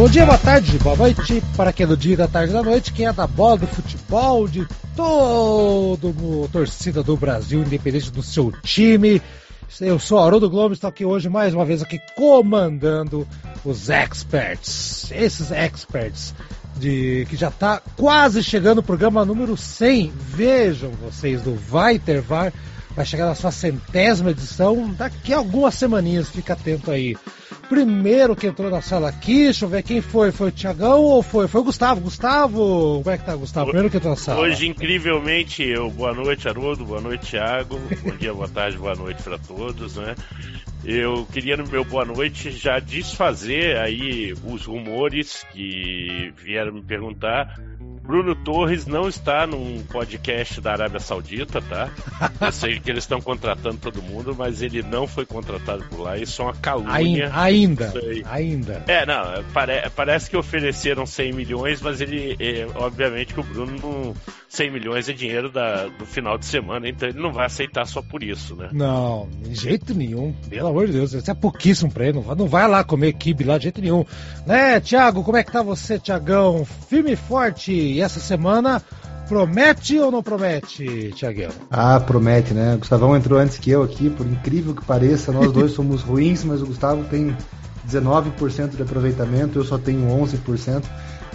Bom dia, boa tarde, boa noite para quem é do dia, da tarde, da noite, quem é da bola, do futebol, de todo o torcida do Brasil, independente do seu time. Eu sou Haroldo Globo, estou aqui hoje mais uma vez aqui comandando os experts. Esses experts de que já está quase chegando o programa número 100. Vejam vocês do Vai Ter VAR, vai chegar na sua centésima edição daqui a algumas semaninhas, fica atento aí. Primeiro que entrou na sala aqui, deixa eu ver quem foi. Foi o Tiagão ou foi? Foi o Gustavo. Gustavo, como é que tá, Gustavo? Primeiro que entrou na sala. Hoje, incrivelmente, eu. Boa noite, Haroldo. Boa noite, Thiago. Bom dia, boa tarde, boa noite para todos, né? Eu queria no meu boa noite já desfazer aí os rumores que vieram me perguntar Bruno Torres não está num podcast da Arábia Saudita, tá? Eu sei que eles estão contratando todo mundo, mas ele não foi contratado por lá. Isso é uma calúnia. Ainda, ainda. É, não, pare, parece que ofereceram 100 milhões, mas ele, é, obviamente que o Bruno não, 100 milhões é dinheiro da, do final de semana, então ele não vai aceitar só por isso, né? Não, de jeito nenhum. Pelo amor de Deus, isso é pouquíssimo pra ele. Não vai, não vai lá comer kibe lá de jeito nenhum. Né, Thiago, como é que tá você, Tiagão? Firme e forte essa semana promete ou não promete, Tiaguão? Ah, promete, né? O Gustavão entrou antes que eu aqui, por incrível que pareça, nós dois somos ruins, mas o Gustavo tem 19% de aproveitamento, eu só tenho 11%,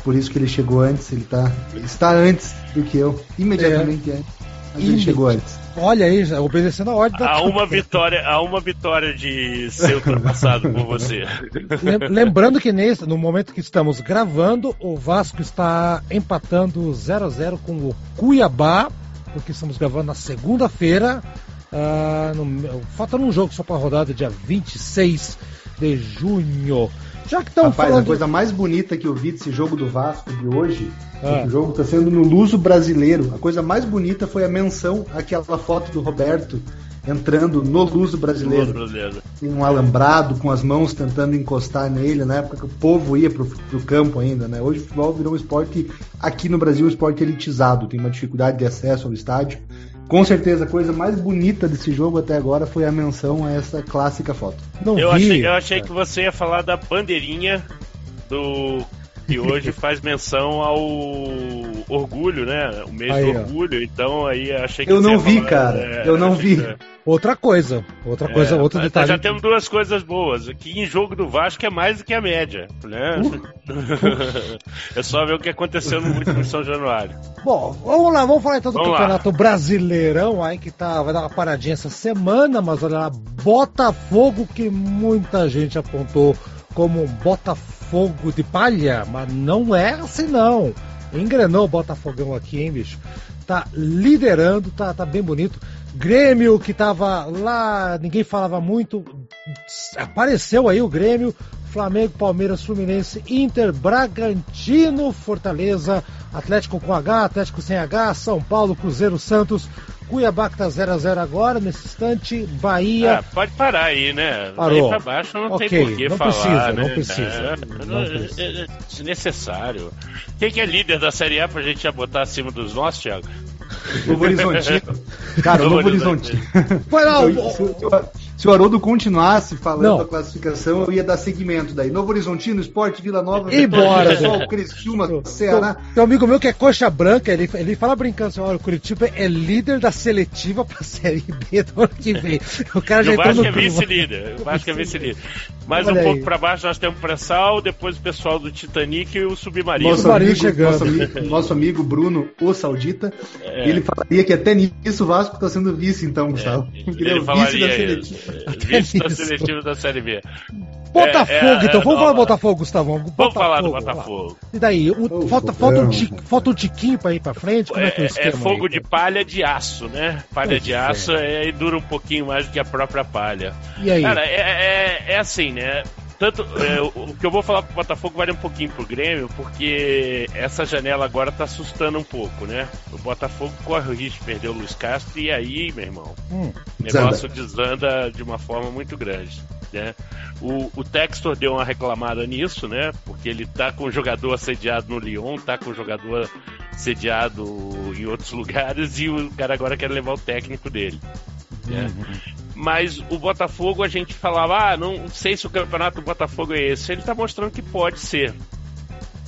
por isso que ele chegou antes, ele tá, está antes do que eu, imediatamente é. antes. Mas ele chegou antes. Olha aí, obedecendo a ordem da Há uma vitória, há uma vitória de ser ultrapassado por você. Lembrando que nesse, no momento que estamos gravando, o Vasco está empatando 0 a 0 com o Cuiabá, porque estamos gravando na segunda-feira. Uh, falta um jogo só para a rodada, dia 26 de junho. Já que estão Rapaz, falando... a coisa mais bonita que eu vi desse jogo do Vasco de hoje, ah. o jogo está sendo no Luso Brasileiro. A coisa mais bonita foi a menção àquela foto do Roberto entrando no Luso Brasileiro. brasileiro. Tem um alambrado com as mãos tentando encostar nele, na época que o povo ia pro, pro campo ainda, né? Hoje o futebol virou um esporte, aqui no Brasil, um esporte elitizado, tem uma dificuldade de acesso ao estádio. Com certeza, a coisa mais bonita desse jogo até agora foi a menção a essa clássica foto. Não eu, vi, achei, eu achei que você ia falar da bandeirinha do que hoje faz menção ao orgulho, né? O mês aí, do orgulho. Ó. Então aí achei que eu não vi, falar, cara. É, eu não vi. Que... Outra coisa, outra coisa, é, outro detalhe. Já temos duas coisas boas. Aqui em jogo do Vasco é mais do que a média, né? Uh. é só ver o que aconteceu no último São Januário. Bom, vamos lá, vamos falar então do vamos Campeonato lá. Brasileirão aí que tá, vai dar uma paradinha essa semana, mas olha lá, Botafogo que muita gente apontou como um Botafogo de palha, mas não é assim não. Engrenou o Botafogão aqui, hein, bicho? Tá liderando, tá, tá bem bonito. Grêmio que tava lá, ninguém falava muito, apareceu aí o Grêmio, Flamengo, Palmeiras, Fluminense, Inter, Bragantino, Fortaleza, Atlético com H, Atlético sem H, São Paulo, Cruzeiro, Santos, Cuiabá que tá 0x0 agora, nesse instante, Bahia. Ah, pode parar aí, né? Parou. Daí pra baixo não okay, tem por que não falar. Precisa, né? Não precisa, não, não precisa. É, é desnecessário. Quem que é líder da Série A pra gente já botar acima dos nossos, Thiago? Novo Horizontino. Cara, Novo, Novo Horizontino. Foi lá, se o Haroldo continuasse falando a classificação, eu ia dar segmento daí. Novo Horizontino, Esporte, Vila Nova, e bora, Sol, Criciúma, Ceará. Tem um amigo meu que é coxa branca, ele, ele fala brincando assim, olha, o Curitiba é líder da seletiva pra Série B do ano que vem. O cara já eu acho que é vice-líder. Eu acho que é vice-líder. Mais Olha um aí. pouco pra baixo nós temos o pré-sal, depois o pessoal do Titanic e o Submarino. Nosso amigo, chegando. Nosso amigo, nosso amigo Bruno, o Saudita, é. ele falaria que até nisso o Vasco tá sendo vice, então, Gustavo. É, ele, ele é o vice da seletiva. Vice da seletiva da Série B. Botafogo, é, então. Vamos falar do Botafogo, Gustavão. Botafogo, vamos falar do Botafogo. E daí? O, falta, falta, um tic, falta um tiquinho pra ir pra frente? Como é, que é, é, é fogo aí, de palha de aço, né? Palha de aço é. e dura um pouquinho mais do que a própria palha. E aí? Cara, é, é, é assim, né? Tanto é, o que eu vou falar pro Botafogo vale um pouquinho pro Grêmio, porque essa janela agora tá assustando um pouco, né? O Botafogo corre o risco de perder o Luiz Castro e aí, meu irmão, hum, o negócio desanda. desanda de uma forma muito grande. Né? O, o Textor deu uma reclamada nisso, né? Porque ele tá com o jogador assediado no Lyon, tá com o jogador sediado em outros lugares e o cara agora quer levar o técnico dele. Né? Uhum. Mas o Botafogo a gente falava, ah, não sei se o campeonato do Botafogo é esse. Ele está mostrando que pode ser.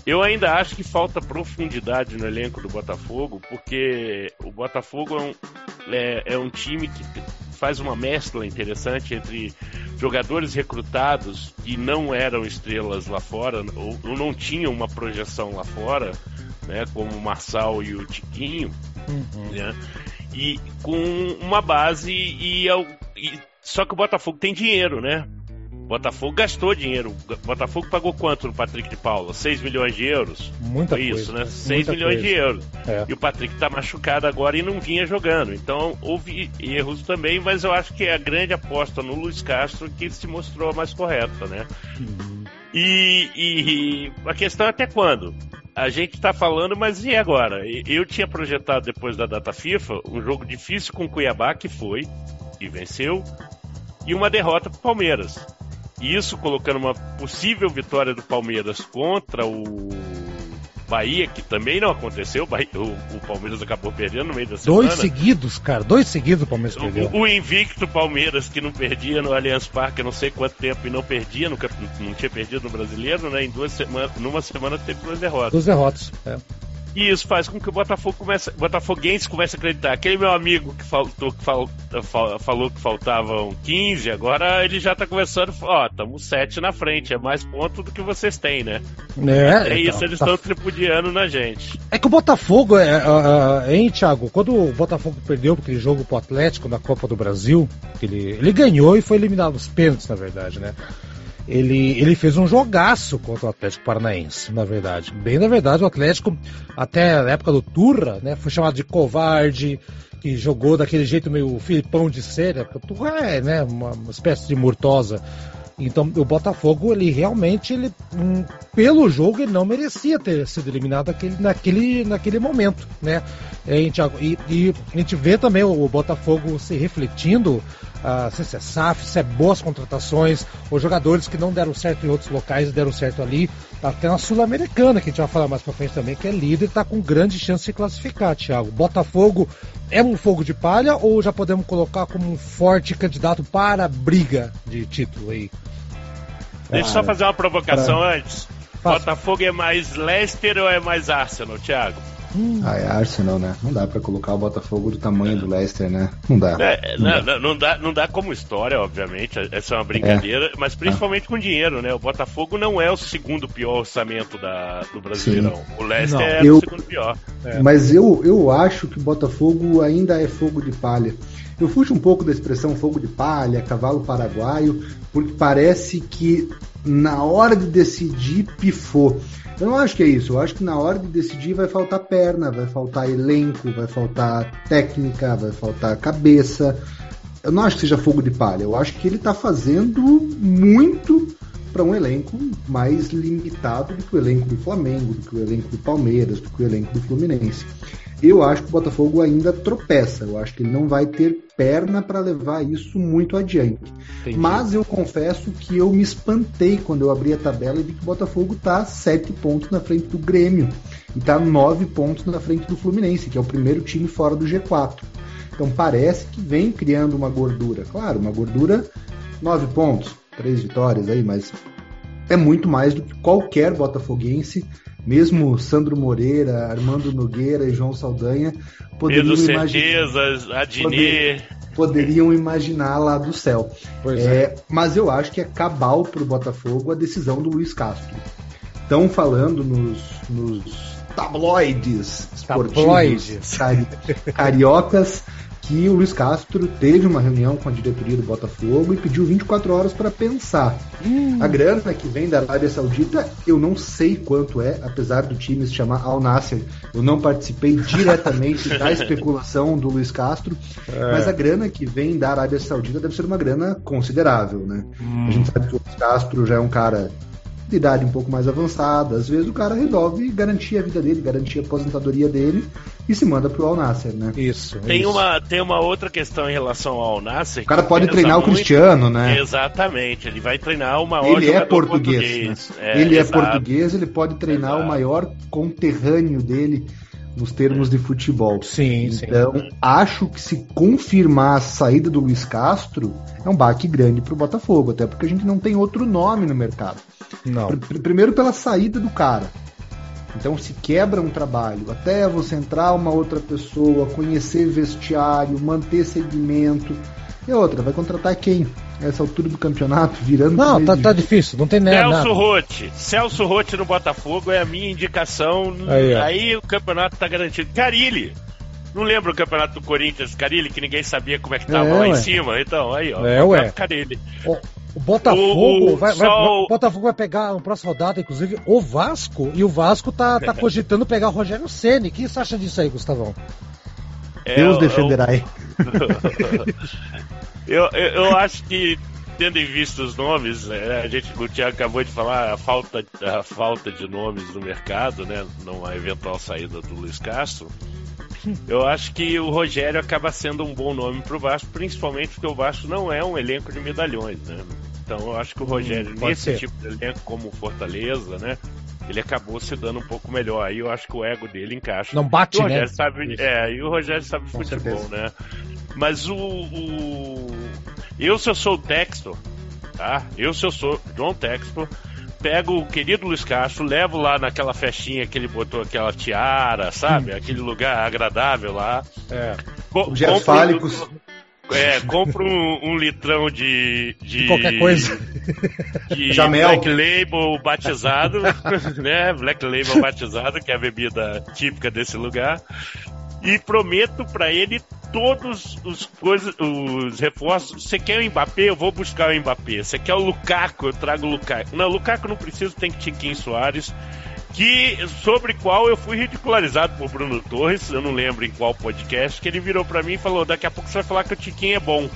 Eu ainda acho que falta profundidade no elenco do Botafogo, porque o Botafogo é um, é, é um time que faz uma mescla interessante entre jogadores recrutados que não eram estrelas lá fora, ou, ou não tinham uma projeção lá fora, né, como o Marçal e o Tiquinho, uhum. né, e com uma base e, e, só que o Botafogo tem dinheiro, né? O Botafogo gastou dinheiro. O Botafogo pagou quanto no Patrick de Paula? 6 milhões de euros? Muita isso, coisa, né? 6 milhões coisa. de euros. É. E o Patrick tá machucado agora e não vinha jogando. Então houve erros também, mas eu acho que é a grande aposta no Luiz Castro que se mostrou a mais correta, né? Uhum. E, e, a questão é até quando? A gente está falando, mas e agora? Eu tinha projetado depois da data FIFA um jogo difícil com o Cuiabá, que foi, e venceu, e uma derrota para o Palmeiras. Isso colocando uma possível vitória do Palmeiras contra o Bahia, que também não aconteceu. O, Bahia, o, o, Palmeiras acabou perdendo no meio da semana. Dois seguidos, cara. Dois seguidos o Palmeiras perdeu. O, o invicto Palmeiras, que não perdia no Allianz Parque não sei quanto tempo e não perdia, nunca, não tinha perdido no Brasileiro, né? Em duas semanas, numa semana teve duas derrotas. Duas derrotas, é. E isso faz com que o Botafogo comece, Botafoguense comece a acreditar. Aquele meu amigo que, faltou, que fal, fal, falou que faltavam 15, agora ele já tá começando. Ó, estamos 7 na frente, é mais ponto do que vocês têm, né? É, é isso, então, eles estão tá... tripudiando na gente. É que o Botafogo, é, uh, hein, Thiago? Quando o Botafogo perdeu aquele jogo pro Atlético na Copa do Brasil, ele, ele ganhou e foi eliminado nos pênaltis, na verdade, né? Ele, ele fez um jogaço contra o Atlético Paranaense, na verdade. Bem na verdade, o Atlético, até a época do Turra, né, foi chamado de covarde, que jogou daquele jeito meio Filipão de cera. O Turra é, né, uma, espécie de murtosa. Então o Botafogo, ele realmente, ele, um, pelo jogo, ele não merecia ter sido eliminado naquele, naquele, naquele momento, né? É, e, e, a gente vê também o Botafogo se refletindo uh, se é SAF, se é boas contratações, os jogadores que não deram certo em outros locais deram certo ali. Até na Sul-Americana, que a gente vai falar mais pra frente também, que é líder e está com grande chance de classificar, Thiago. Botafogo é um fogo de palha ou já podemos colocar como um forte candidato para a briga de título aí? Deixa eu só fazer uma provocação pra... antes. Botafogo é mais Leicester ou é mais Arsenal, Thiago? Hum. Ah, é Arsenal, né? Não dá para colocar o Botafogo do tamanho do Leicester, né? Não dá. É, não, não, dá. não, dá. não dá como história, obviamente. Essa é uma brincadeira, é. mas principalmente ah. com dinheiro, né? O Botafogo não é o segundo pior orçamento da, do Brasileirão. Sim. O Leicester não. é eu, o segundo pior. É. Mas eu, eu acho que o Botafogo ainda é fogo de palha. Eu fujo um pouco da expressão fogo de palha, cavalo paraguaio, porque parece que na hora de decidir pifou. Eu não acho que é isso. Eu acho que na hora de decidir vai faltar perna, vai faltar elenco, vai faltar técnica, vai faltar cabeça. Eu não acho que seja fogo de palha. Eu acho que ele está fazendo muito para um elenco mais limitado do que o elenco do Flamengo, do que o elenco do Palmeiras, do que o elenco do Fluminense. Eu acho que o Botafogo ainda tropeça. Eu acho que ele não vai ter perna para levar isso muito adiante. Entendi. Mas eu confesso que eu me espantei quando eu abri a tabela e vi que o Botafogo está sete pontos na frente do Grêmio e está nove pontos na frente do Fluminense, que é o primeiro time fora do G4. Então parece que vem criando uma gordura. Claro, uma gordura nove pontos, três vitórias aí, mas é muito mais do que qualquer botafoguense mesmo Sandro Moreira, Armando Nogueira e João Saldanha poderiam imaginar, poderiam imaginar lá do céu. É, é. Mas eu acho que é cabal para o Botafogo a decisão do Luiz Castro. Estão falando nos, nos tabloides esportivos Tabloides. Cari, cariocas que o Luiz Castro teve uma reunião com a diretoria do Botafogo e pediu 24 horas para pensar. Hum. A grana que vem da Arábia Saudita, eu não sei quanto é, apesar do time se chamar Al Nasser. Eu não participei diretamente da especulação do Luiz Castro, é. mas a grana que vem da Arábia Saudita deve ser uma grana considerável, né? Hum. A gente sabe que o Luiz Castro já é um cara de idade um pouco mais avançada. Às vezes o cara resolve garantir a vida dele, garantir a aposentadoria dele e se manda pro Al Nasser, né? Isso. Tem, isso. Uma, tem uma outra questão em relação ao Al Nasser. O cara pode treinar muito... o Cristiano, né? Exatamente, ele vai treinar o maior Ele é português. português. Né? É, ele é exato. é português, ele pode treinar exato. o maior conterrâneo dele nos termos de futebol. Sim, então, sim. acho que se confirmar a saída do Luiz Castro, é um baque grande para o Botafogo, até porque a gente não tem outro nome no mercado. Não. Pr primeiro pela saída do cara. Então se quebra um trabalho, até você entrar uma outra pessoa, conhecer vestiário, manter segmento. E outra, vai contratar quem? Essa altura do campeonato, virando. Não, tá, tá difícil, não tem nada. Celso Rotti. Celso Rotti no Botafogo é a minha indicação. Aí, aí o campeonato tá garantido. Carilli. Não lembro o campeonato do Corinthians, Carilli, que ninguém sabia como é que tava é, lá ué. em cima. Então, aí, ó. É, ué. Carilli. O, o Botafogo, o, vai, vai, o... Botafogo vai pegar na próxima rodada, inclusive, o Vasco. E o Vasco tá, tá cogitando pegar o Rogério Ceni. O que você acha disso aí, Gustavão? É, Deus defenderá aí. eu, eu, eu acho que tendo em vista os nomes, né, a gente, o Thiago acabou de falar a falta, a falta de nomes no mercado, né? Numa eventual saída do Luiz Castro. Eu acho que o Rogério acaba sendo um bom nome para o Vasco, principalmente porque o Vasco não é um elenco de medalhões, né? Então eu acho que o hum, Rogério, hum, nesse ser. tipo de elenco como Fortaleza, né? Ele acabou se dando um pouco melhor. Aí eu acho que o ego dele encaixa. Não bate, o? Rogério né? Sabe, é, e o Rogério sabe Com futebol, certeza. né? Mas o, o. Eu, se eu sou o Textor, tá? Eu, se eu sou John Textor, pego o querido Luiz Castro, levo lá naquela festinha que ele botou aquela tiara, sabe? Hum. Aquele lugar agradável lá. É. Co fálicos. É, compro um, um, litrão de, de, de. qualquer coisa. De Jamel. Black Label batizado, né? Black Label batizado, que é a bebida típica desse lugar. E prometo para ele todos os coisas, os reforços. Você quer o Mbappé? Eu vou buscar o Mbappé. Você quer o Lukaku? Eu trago o Lukaku. Não, Lukaku não preciso, tem que Tiquinho Soares. Que, sobre qual eu fui ridicularizado por Bruno Torres, eu não lembro em qual podcast, que ele virou para mim e falou: daqui a pouco você vai falar que o Tiquinho é bom.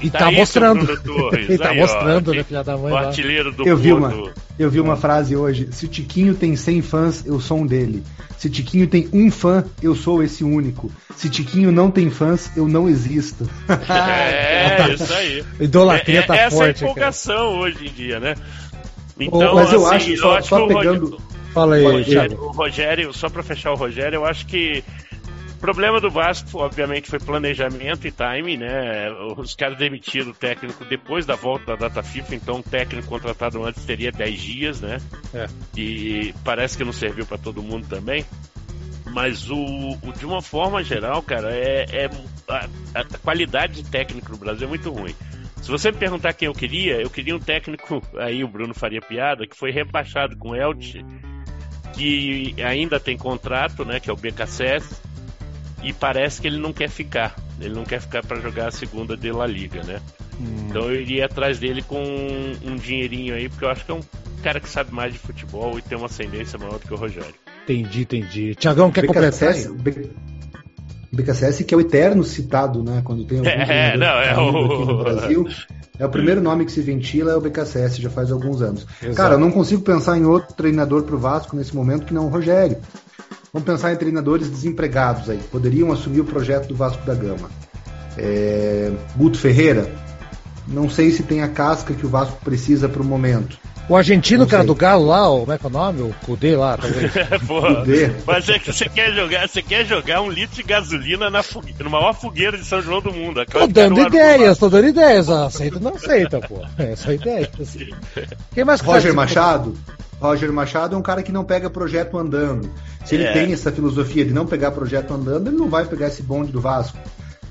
E tá, tá mostrando. e tá aí, mostrando, ó, né, filha da mãe? O artilheiro do eu vi uma Eu vi uma frase hoje: se o Tiquinho tem 100 fãs, eu sou um dele. Se Tiquinho tem um fã, eu sou esse único. Se Tiquinho não tem fãs, eu não existo. é, isso aí. Idolatria é, tá essa forte. Essa é a empolgação cara. hoje em dia, né? Então, mas eu assim, acho, só, eu acho só pegando. Rogério, Fala aí, o Rogério, o Rogério, só pra fechar o Rogério, eu acho que o problema do Vasco, obviamente, foi planejamento e time, né? Os caras demitiram o técnico depois da volta da data FIFA, então o técnico contratado antes teria 10 dias, né? É. E parece que não serviu para todo mundo também. Mas o, o, de uma forma geral, cara, é, é a, a, qualidade de técnico no Brasil é muito ruim. Se você me perguntar quem eu queria, eu queria um técnico, aí o Bruno faria piada, que foi rebaixado com o Elche, que ainda tem contrato, né, que é o BKSS, e parece que ele não quer ficar. Ele não quer ficar para jogar a segunda de La Liga, né? Hum. Então eu iria atrás dele com um, um dinheirinho aí, porque eu acho que é um cara que sabe mais de futebol e tem uma ascendência maior do que o Rogério. Entendi, entendi. Tiagão, quer BKSS, completar? BKSS que é o eterno citado, né? Quando tem algum é, não, é o... no Brasil. É o primeiro nome que se ventila, é o BKSS, já faz alguns anos. Exato. Cara, eu não consigo pensar em outro treinador pro Vasco nesse momento que não o Rogério. Vamos pensar em treinadores desempregados aí, poderiam assumir o projeto do Vasco da Gama. É, Guto Ferreira, não sei se tem a casca que o Vasco precisa para o momento. O argentino que era do Galo lá, como é que é o nome? O Cudê lá, talvez. Porra, Cudê. Mas é que você quer jogar, você quer jogar um litro de gasolina na, fogueira, na maior fogueira de São João do mundo. Tô dando ideias, tô dando ideias. Aceita não aceita, pô. É só ideias. Quem mais Roger Machado? Roger Machado é um cara que não pega projeto andando. Se ele é. tem essa filosofia de não pegar projeto andando, ele não vai pegar esse bonde do Vasco.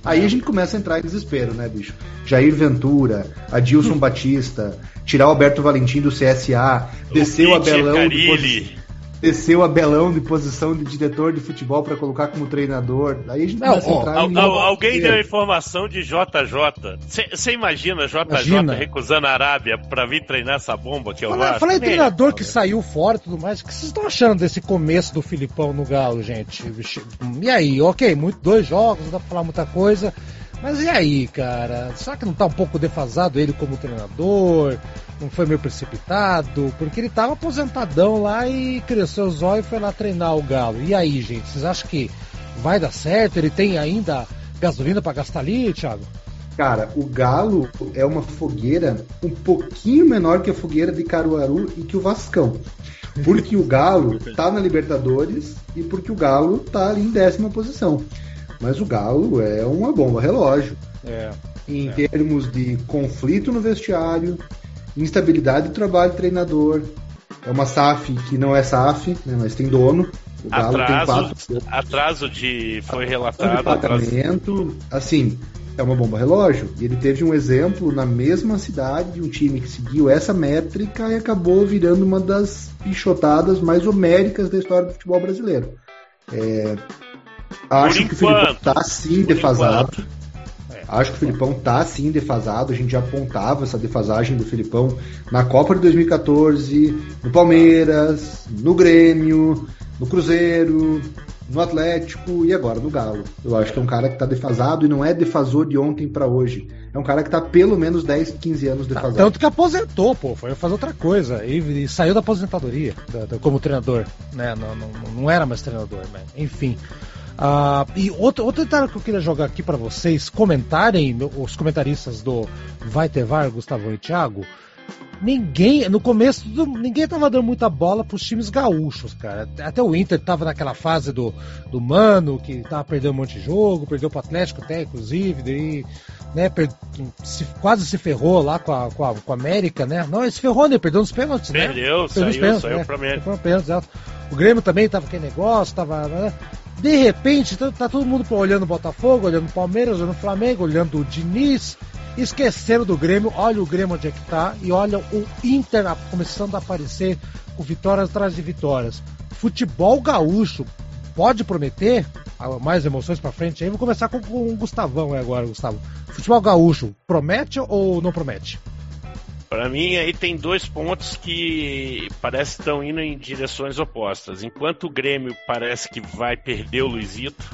Aí a gente começa a entrar em desespero, né, bicho? Jair Ventura, Adilson. Batista, tirar o Alberto Valentim do CSA, descer o, o Abelão. Desceu a belão de posição de diretor de futebol para colocar como treinador. Aí a gente não, ó, al, al, alguém deu a informação de JJ. Você imagina JJ imagina. recusando a Arábia para vir treinar essa bomba que é o Fala, Fala em treinador que saiu fora e tudo mais. O que vocês estão achando desse começo do Filipão no Galo, gente? E aí, ok, muito, dois jogos, não dá pra falar muita coisa. Mas e aí, cara? Será que não tá um pouco defasado ele como treinador? Não foi meio precipitado? Porque ele tava aposentadão lá e cresceu os olhos e foi lá treinar o Galo. E aí, gente, vocês acham que vai dar certo? Ele tem ainda gasolina para gastar ali, Thiago? Cara, o Galo é uma fogueira um pouquinho menor que a fogueira de Caruaru e que o Vascão. Porque o Galo tá na Libertadores e porque o Galo tá ali em décima posição. Mas o Galo é uma bomba relógio. É, em é. termos de conflito no vestiário, instabilidade de trabalho do treinador. É uma SAF que não é SAF, né, mas tem dono. O Galo atraso, tem quatro. Atraso de. Foi relatado. Pagamento, assim, é uma bomba relógio. E ele teve um exemplo na mesma cidade de um time que seguiu essa métrica e acabou virando uma das pichotadas mais homéricas da história do futebol brasileiro. É, Acho que o Filipão tá sim defasado. É. Acho que o Filipão tá sim defasado. A gente já apontava essa defasagem do Filipão na Copa de 2014, no Palmeiras, no Grêmio, no Cruzeiro, no Atlético e agora no Galo. Eu acho que é um cara que tá defasado e não é defasor de ontem para hoje. É um cara que tá pelo menos 10, 15 anos defasado. Tanto que aposentou, pô, foi fazer outra coisa e, e saiu da aposentadoria da, da, como treinador, né? Não, não, não era mais treinador, né? Enfim. Uh, e outro, outro detalhe que eu queria jogar aqui para vocês comentarem, os comentaristas do Vai Ter VAR, Gustavo e Thiago, ninguém, no começo, ninguém tava dando muita bola pros times gaúchos, cara. Até o Inter tava naquela fase do, do Mano, que tava perdendo um monte de jogo, perdeu pro Atlético até, inclusive, daí, né, per, se, quase se ferrou lá com a, com a, com a América, né? Não, ele se ferrou, né? Perdeu nos pênaltis, né? Perdeu, saiu, pênaltis, saiu né? pra América. O Grêmio também tava aquele negócio, tava, né? De repente, tá, tá todo mundo olhando o Botafogo, olhando o Palmeiras, olhando o Flamengo, olhando o Diniz, esquecendo do Grêmio. Olha o Grêmio onde é que tá e olha o Inter começando a aparecer com vitórias atrás de vitórias. Futebol gaúcho pode prometer mais emoções para frente aí. Vou começar com, com o Gustavão agora, Gustavo. Futebol gaúcho promete ou não promete? Para mim, aí tem dois pontos que parece que estão indo em direções opostas. Enquanto o Grêmio parece que vai perder o Luizito,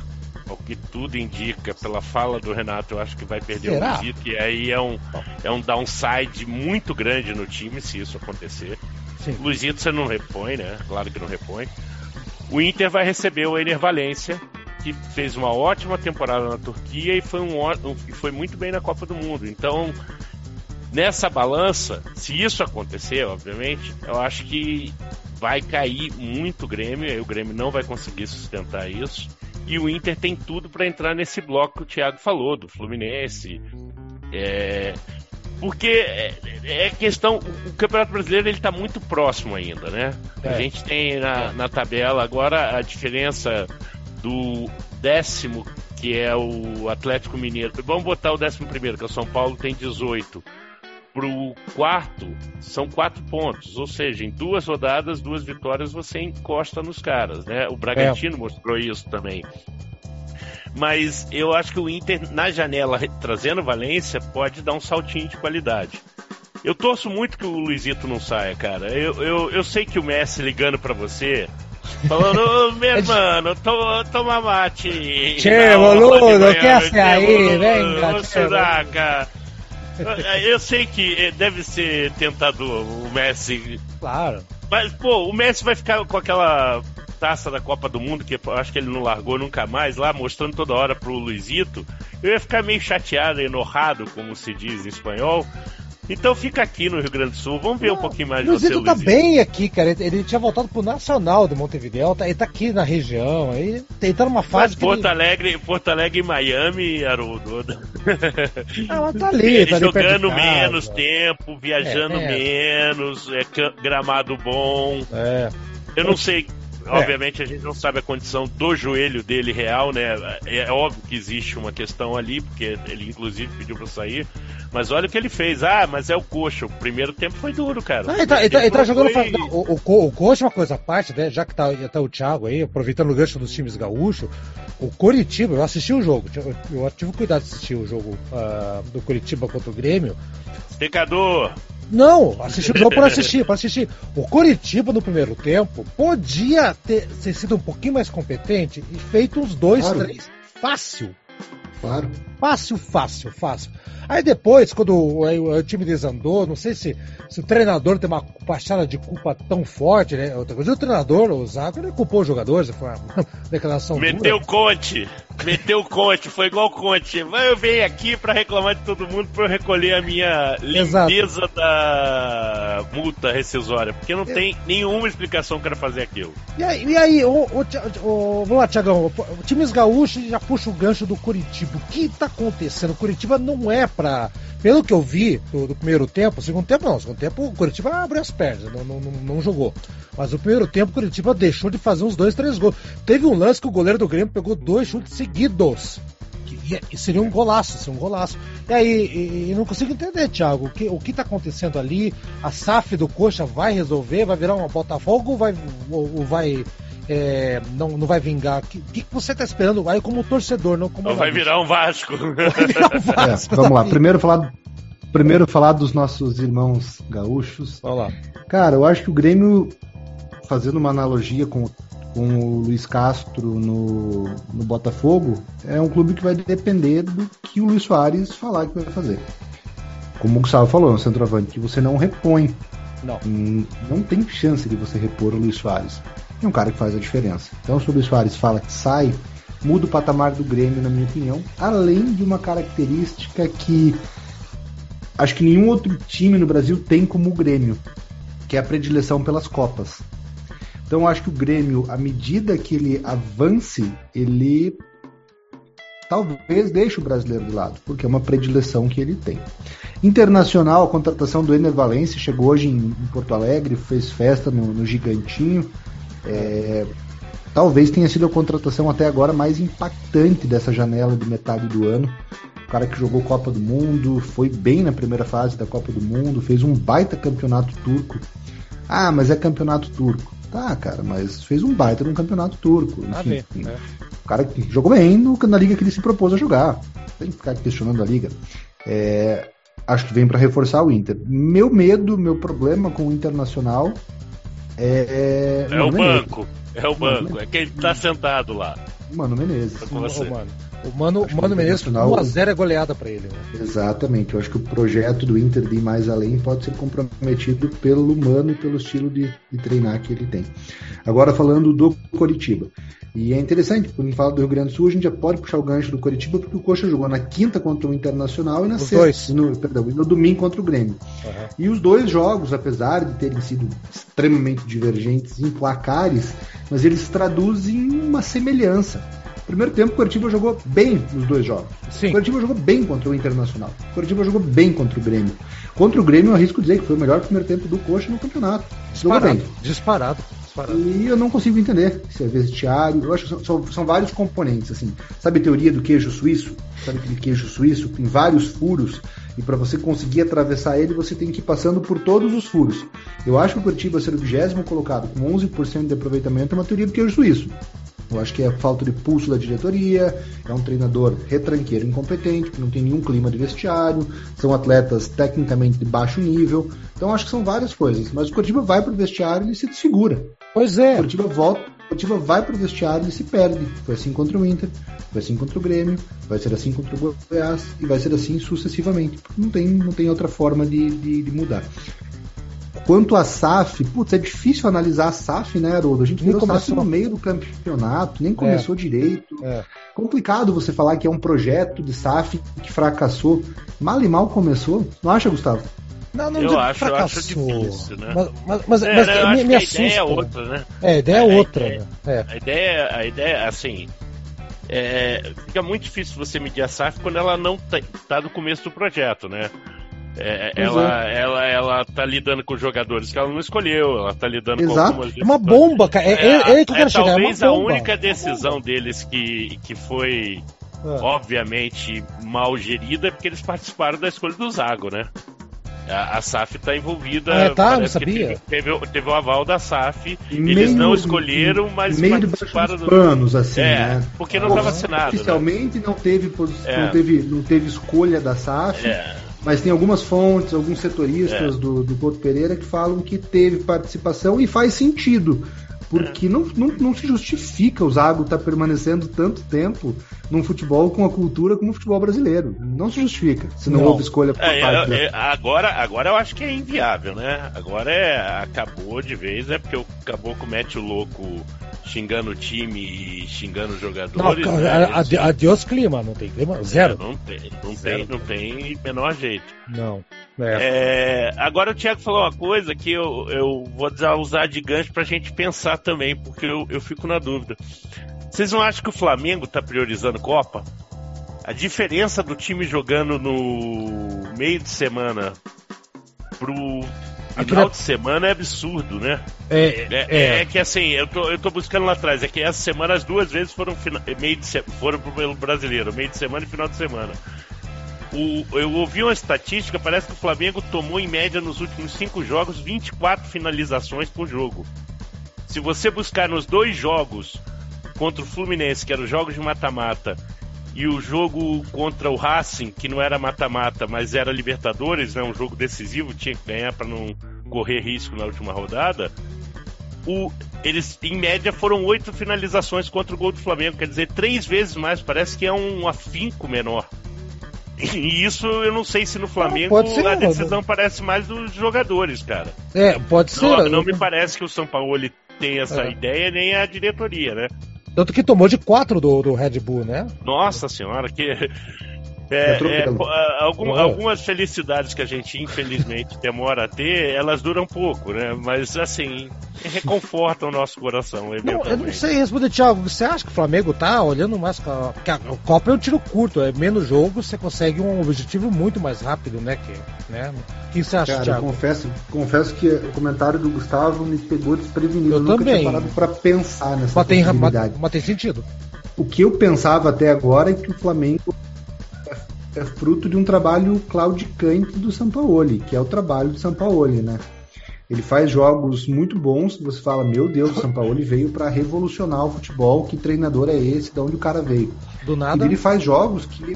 o que tudo indica, pela fala do Renato, eu acho que vai perder Será? o Luizito, e aí é um, é um downside muito grande no time se isso acontecer. Sim. O Luizito você não repõe, né? Claro que não repõe. O Inter vai receber o Ener Valência, que fez uma ótima temporada na Turquia e foi, um, foi muito bem na Copa do Mundo. Então, Nessa balança, se isso acontecer, obviamente, eu acho que vai cair muito o Grêmio, aí o Grêmio não vai conseguir sustentar isso. E o Inter tem tudo para entrar nesse bloco que o Thiago falou, do Fluminense. É, porque é, é, questão. O Campeonato Brasileiro ele está muito próximo ainda, né? É. A gente tem na, na tabela agora a diferença do décimo, que é o Atlético Mineiro. Vamos botar o décimo primeiro, que é o São Paulo, tem 18 pro quarto são quatro pontos, ou seja, em duas rodadas, duas vitórias você encosta nos caras, né? O Bragantino é. mostrou isso também. Mas eu acho que o Inter, na janela, trazendo Valência, pode dar um saltinho de qualidade. Eu torço muito que o Luizito não saia, cara. Eu, eu, eu sei que o Messi ligando para você, falando, ô meu irmão, to, toma mate. Che, boludo, que hace aí? Venga. Eu sei que eh, deve ser tentador o Messi. Claro. Mas, pô, o Messi vai ficar com aquela taça da Copa do Mundo, que eu acho que ele não largou nunca mais, lá mostrando toda hora pro Luizito. Eu ia ficar meio chateado, enorrado, como se diz em espanhol, então fica aqui no Rio Grande do Sul. Vamos ver um pouquinho mais de você, Luizito. tá bem aqui, cara. Ele, ele, tinha voltado pro Nacional de Montevideo, tá, ele tá aqui na região. Aí, ele tá numa fase. Mas Porto ele... Alegre, Porto Alegre e Miami, Haroldo. Ah, mas tá ali, tá Jogando menos tempo, viajando é, é. menos, é gramado bom. É. Eu não sei obviamente a gente não sabe a condição do joelho dele real, né? É, é óbvio que existe uma questão ali, porque ele inclusive pediu pra sair. Mas olha o que ele fez. Ah, mas é o coxa. O primeiro tempo foi duro, cara. Ah, ele, tá, ele, tá, ele tá jogando. Foi... Não, o, o, o coxa é uma coisa à parte, né? Já que tá, tá o Thiago aí, aproveitando o gancho dos times gaúchos. O Coritiba, eu assisti o jogo. Eu, eu tive cuidado de assistir o jogo uh, do Coritiba contra o Grêmio. Pecador! Não, assisti jogo por assistir, para assistir. O Coritiba no primeiro tempo podia ter, ter, sido um pouquinho mais competente e feito uns dois, claro. três. Fácil. Claro. Fácil, fácil, fácil. Aí depois, quando o, o, time desandou, não sei se, se o treinador tem uma baixada de culpa tão forte, né? Outra coisa, o treinador, o Zago, ele culpou os jogadores, foi uma declaração Meteu o Conte, meteu o Conte, foi igual o Conte. Eu venho aqui para reclamar de todo mundo para eu recolher a minha limpeza da multa rescisória, porque não tem nenhuma explicação para fazer aquilo. E aí, e aí o, o, o, vamos lá, Tiagão, o time gaúchos já puxa o gancho do Curitiba. O que tá acontecendo? Curitiba não é para Pelo que eu vi do, do, primeiro tempo, segundo tempo não, segundo tempo o Curitiba abriu as pernas, não, não, não, jogou. Mas o primeiro tempo o Curitiba deixou de fazer uns dois, três gols. Teve um lance que o goleiro do Grêmio pegou dois chutes seguidos. E seria um golaço, seria um golaço. E aí, e, e não consigo entender, Thiago, o que, o que tá acontecendo ali? A SAF do Coxa vai resolver? Vai virar uma Botafogo vai, ou, ou vai é, não, não vai vingar. O que, que você está esperando aí como torcedor, não como. Não vai virar um Vasco. Virar um Vasco é, vamos lá, primeiro falar, primeiro falar dos nossos irmãos gaúchos. Vamos lá. Cara, eu acho que o Grêmio, fazendo uma analogia com, com o Luiz Castro no, no Botafogo, é um clube que vai depender do que o Luiz Soares falar que vai fazer. Como o Gustavo falou, é um centroavante que você não repõe. Não. Hum, não tem chance de você repor o Luiz Soares é um cara que faz a diferença. Então, se o Soares fala que sai, muda o patamar do Grêmio, na minha opinião, além de uma característica que acho que nenhum outro time no Brasil tem como o Grêmio, que é a predileção pelas Copas. Então, acho que o Grêmio, à medida que ele avance, ele talvez deixe o brasileiro de lado, porque é uma predileção que ele tem. Internacional, a contratação do Ener Valencia chegou hoje em, em Porto Alegre, fez festa no, no Gigantinho. É, talvez tenha sido a contratação até agora mais impactante dessa janela de metade do ano. O cara que jogou Copa do Mundo, foi bem na primeira fase da Copa do Mundo, fez um baita campeonato turco. Ah, mas é campeonato turco. Tá, cara, mas fez um baita num campeonato turco. Enfim, ah, é. O cara que jogou bem no, na liga que ele se propôs a jogar. Tem que ficar questionando a liga. É, acho que vem para reforçar o Inter. Meu medo, meu problema com o Internacional é, é, é o banco. É o banco. É quem tá sentado lá. Mano Menezes. Com você. mano. O Mano, Mano Menezes, 1x0 é goleada para ele. Né? Exatamente. Eu acho que o projeto do Inter de ir mais além pode ser comprometido pelo Mano e pelo estilo de, de treinar que ele tem. Agora falando do Coritiba. E é interessante, quando a gente fala do Rio Grande do Sul, a gente já pode puxar o gancho do Coritiba, porque o Coxa jogou na quinta contra o Internacional e na os sexta, no, perdão, e no domingo contra o Grêmio. Uhum. E os dois jogos, apesar de terem sido extremamente divergentes em placares, mas eles traduzem uma semelhança. Primeiro tempo, o Curitiba jogou bem nos dois jogos. Sim. O Curitiba jogou bem contra o Internacional. O Curitiba jogou bem contra o Grêmio. Contra o Grêmio, eu arrisco dizer que foi o melhor primeiro tempo do Coxa no campeonato. Disparado. Disparado. Disparado. E eu não consigo entender se é vestiário. Eu acho que são, são, vários componentes, assim. Sabe a teoria do queijo suíço? Sabe aquele queijo suíço? Tem vários furos. E para você conseguir atravessar ele, você tem que ir passando por todos os furos. Eu acho que o Curitiba ser o vigésimo colocado com 11% de aproveitamento é uma teoria do queijo suíço. Eu acho que é falta de pulso da diretoria, é um treinador retranqueiro incompetente, que não tem nenhum clima de vestiário, são atletas tecnicamente de baixo nível. Então acho que são várias coisas. Mas o Curitiba vai pro vestiário e se desfigura. Pois é. O Curitiba volta, o Curitiba vai pro vestiário e se perde. Foi assim contra o Inter, foi assim contra o Grêmio, vai ser assim contra o Goiás e vai ser assim sucessivamente. Não tem, não tem outra forma de, de, de mudar. Quanto a SAF, putz, é difícil analisar a SAF, né, Haroldo? A gente virou começou... SAF no meio do campeonato, nem começou é. direito. É. Complicado você falar que é um projeto de SAF que fracassou. Mal e mal começou. Não acha, Gustavo? Não, não eu acho, eu acho difícil, né? Mas, mas, mas, é, mas né, me, me assusta. A ideia é outra, né? É, a ideia é outra. Ideia, né? A ideia, a ideia, assim, é, fica muito difícil você medir a SAF quando ela não tá, tá no começo do projeto, né? É, ela, é. ela, ela tá lidando com jogadores que ela não escolheu, ela tá lidando Exato. com algumas. É uma bomba, cara. É, é, é, que eu quero chegar. Talvez é a única decisão deles que, que foi, obviamente, mal gerida é porque eles participaram da escolha do Zago, né? A, a SAF está envolvida. É, tá, não sabia. Teve, teve, teve, o aval da SAF. Meio, eles não escolheram, mas meio participaram dos panos, assim, é, né? Porque não estava assinado. Né? Oficialmente né? não, teve, é. não, teve, não teve escolha da SAF. É. Mas tem algumas fontes, alguns setoristas é. do, do Couto Pereira que falam que teve participação e faz sentido porque não, não, não se justifica o Zago estar tá permanecendo tanto tempo num futebol com a cultura como o futebol brasileiro. Não se justifica, se não, não. houve escolha por é, parte é, é, agora, agora eu acho que é inviável, né? Agora é, acabou de vez, é porque o Caboclo mete o louco xingando o time e xingando os jogadores. Não, né? Adiós clima, não tem clima? Zero. É, não tem, não Zero. tem, não tem menor jeito. Não. É. É, agora o Thiago falou uma coisa que eu, eu vou usar de gancho pra gente pensar também, porque eu, eu fico na dúvida. Vocês não acham que o Flamengo tá priorizando Copa? A diferença do time jogando no meio de semana pro final de semana é absurdo, né? É, é, é, é. que assim, eu tô, eu tô buscando lá atrás, é que essa semana as duas vezes foram meio de foram pro brasileiro, meio de semana e final de semana. O, eu ouvi uma estatística, parece que o Flamengo tomou em média nos últimos cinco jogos 24 finalizações por jogo. Se você buscar nos dois jogos contra o Fluminense, que eram jogos de mata-mata, e o jogo contra o Racing, que não era mata-mata, mas era Libertadores, né, um jogo decisivo, tinha que ganhar para não correr risco na última rodada. O, eles, em média, foram oito finalizações contra o gol do Flamengo, quer dizer, três vezes mais, parece que é um afinco menor. E isso eu não sei se no Flamengo ser, a decisão não. parece mais dos jogadores, cara. É, pode ser. Não, não me parece que o São Paulo tem essa é. ideia, nem a diretoria, né? Tanto que tomou de 4 do, do Red Bull, né? Nossa senhora, que é, é, algum, algumas felicidades que a gente infelizmente demora a ter, elas duram pouco, né? Mas assim, reconfortam o nosso coração. Não, eu não sei responder, Thiago. Você acha que o Flamengo tá olhando mais. Porque a Copa é um tiro curto, é menos jogo, você consegue um objetivo muito mais rápido, né? Que, né? O que você acha, Cara, Thiago? Confesso, confesso que o comentário do Gustavo me pegou desprevenido. Eu, eu também. tinha parado pra pensar nessa mas tem, mas, mas tem sentido. O que eu pensava até agora é que o Flamengo é fruto de um trabalho claudicante do Sampaoli, que é o trabalho do Sampaoli, né? Ele faz jogos muito bons, você fala, meu Deus, o Sampaoli veio para revolucionar o futebol, que treinador é esse, de onde o cara veio? Do nada. E ele faz jogos que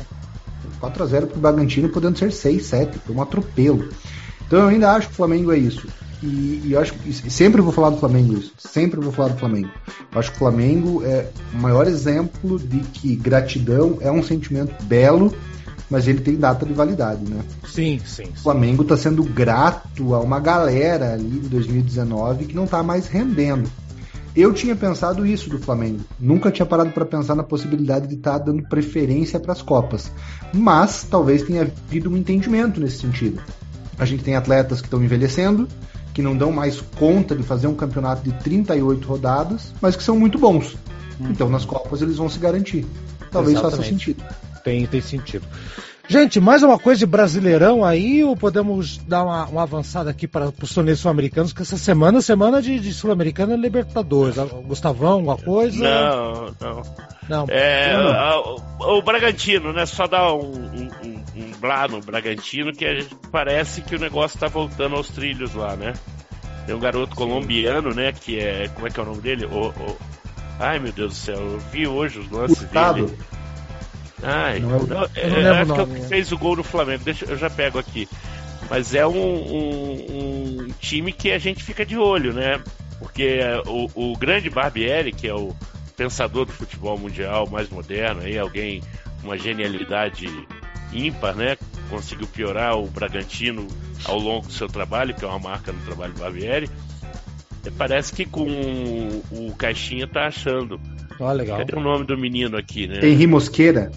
4 a 0 pro Bragantino, podendo ser 6, 7, foi um atropelo. Então eu ainda acho que o Flamengo é isso. E, e eu acho que sempre vou falar do Flamengo isso. Sempre vou falar do Flamengo. Eu acho que o Flamengo é o maior exemplo de que gratidão é um sentimento belo mas ele tem data de validade, né? Sim, sim. sim. O Flamengo está sendo grato a uma galera ali de 2019 que não está mais rendendo. Eu tinha pensado isso do Flamengo. Nunca tinha parado para pensar na possibilidade de estar tá dando preferência para as Copas. Mas talvez tenha havido um entendimento nesse sentido. A gente tem atletas que estão envelhecendo, que não dão mais conta de fazer um campeonato de 38 rodadas, mas que são muito bons. Hum. Então nas Copas eles vão se garantir. Talvez Exatamente. faça sentido tem, tem sentido. Gente, mais uma coisa de brasileirão aí, ou podemos dar uma, uma avançada aqui para os torneios sul-americanos, que essa semana é semana de, de Sul-Americana e Libertadores. Gustavão, alguma coisa? Não, não. não. É, não. O, o, Bragantino, né? Só dar um, um, um, um blá no Bragantino, que a gente, parece que o negócio está voltando aos trilhos lá, né? Tem um garoto colombiano, né? Que é. Como é que é o nome dele? O, o... Ai meu Deus do céu, eu vi hoje os lances dele. Ai, não é, o, não, é, não é, acho que é o que fez o gol no Flamengo. Deixa, eu já pego aqui. Mas é um, um, um time que a gente fica de olho, né? Porque o, o grande Barbieri, que é o pensador do futebol mundial mais moderno, aí alguém uma genialidade ímpar, né? Conseguiu piorar o Bragantino ao longo do seu trabalho, que é uma marca no trabalho do Barbieri. Parece que com o Caixinha tá achando. Ah, legal. Cadê o nome do menino aqui, né? Henri Mosqueira.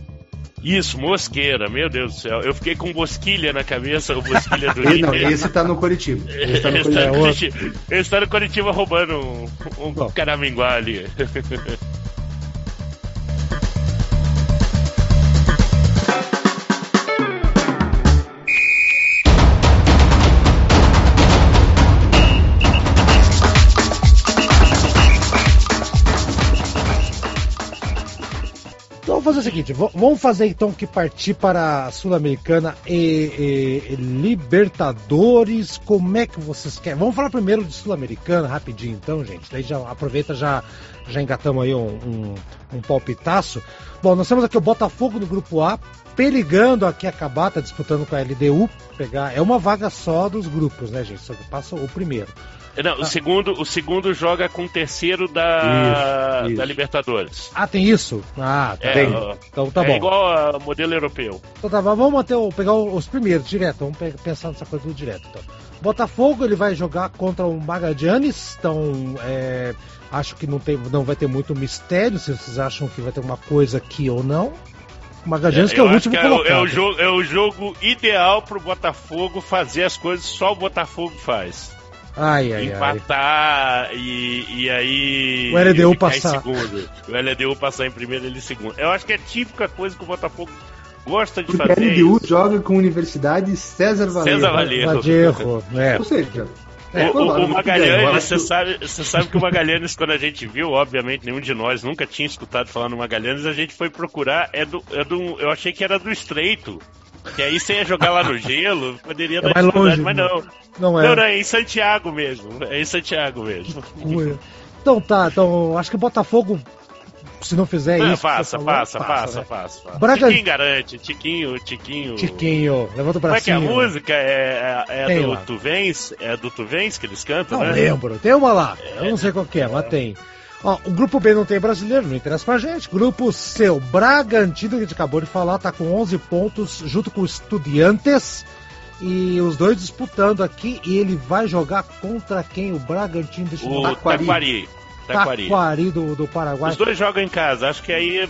Isso, Mosqueira, meu Deus do céu. Eu fiquei com Bosquilha na cabeça, o Bosquilha do Não, esse tá no Curitiba. Esse tá no Curitiba, é Curitiba. Esse tá no Curitiba roubando um, um caraminguá ali. fazer o seguinte, vamos fazer então que partir para a Sul-Americana e, e, e, Libertadores. Como é que vocês querem? Vamos falar primeiro de Sul-Americana, rapidinho então, gente. Daí já aproveita, já, já engatamos aí um, um, um palpitaço. Bom, nós temos aqui o Botafogo no grupo A, perigando aqui acabar, tá disputando com a LDU. Pegar, é uma vaga só dos grupos, né, gente? Só que passa o primeiro. Não, ah. o, segundo, o segundo joga com o terceiro da, isso, isso. da Libertadores. Ah, tem isso? Ah, tá. É, então tá é bom. É igual ao modelo europeu. Então tá, vamos manter, pegar os primeiros direto. Vamos pensar nessa coisa do direto. Então. Botafogo ele vai jogar contra o Magadianes, então é, acho que não, tem, não vai ter muito mistério se vocês acham que vai ter uma coisa aqui ou não. O Magadianes é, que é o último é, colocado. É o, jogo, é o jogo ideal pro Botafogo fazer as coisas que só o Botafogo faz. Ai, ai, empatar ai. E, e aí. O LDU passar. Em segundo. O LDU passar em primeiro e ele em segundo. Eu acho que é típica coisa que o Botafogo gosta de Porque fazer. O LDU isso. joga com Universidade César Valerro. César Valerro. é. Ou seja. É, o, o, o Magalhães, você sabe, você sabe que o Magalhães, quando a gente viu, obviamente, nenhum de nós nunca tinha escutado falar no Magalhães, a gente foi procurar, é do, é do. Eu achei que era do Estreito. Que aí você ia jogar lá no gelo, poderia é dar longe, mas não. Não é. Não, não, é em Santiago mesmo. É em Santiago mesmo. Então tá, então acho que o Botafogo, se não fizer não, isso. Passa, falou, passa, passa, passa, né? passa, passa. Braga... Tiquinho garante, Tiquinho, Tiquinho. Tiquinho, levanta o bracinho. Como é que é a música? É, é, é do lá. Tu Vens? É do Tu Vens que eles cantam, não né? lembro, tem uma lá. É, eu não sei qual que é, mas tem. Ó, o grupo B não tem brasileiro, não interessa pra gente. Grupo C, o Bragantino, que a gente acabou de falar, tá com 11 pontos, junto com o Estudiantes. E os dois disputando aqui. E ele vai jogar contra quem? O Bragantino do O Taquari. Taquari. Taquari, Taquari do, do Paraguai. Os dois jogam em casa. Acho que aí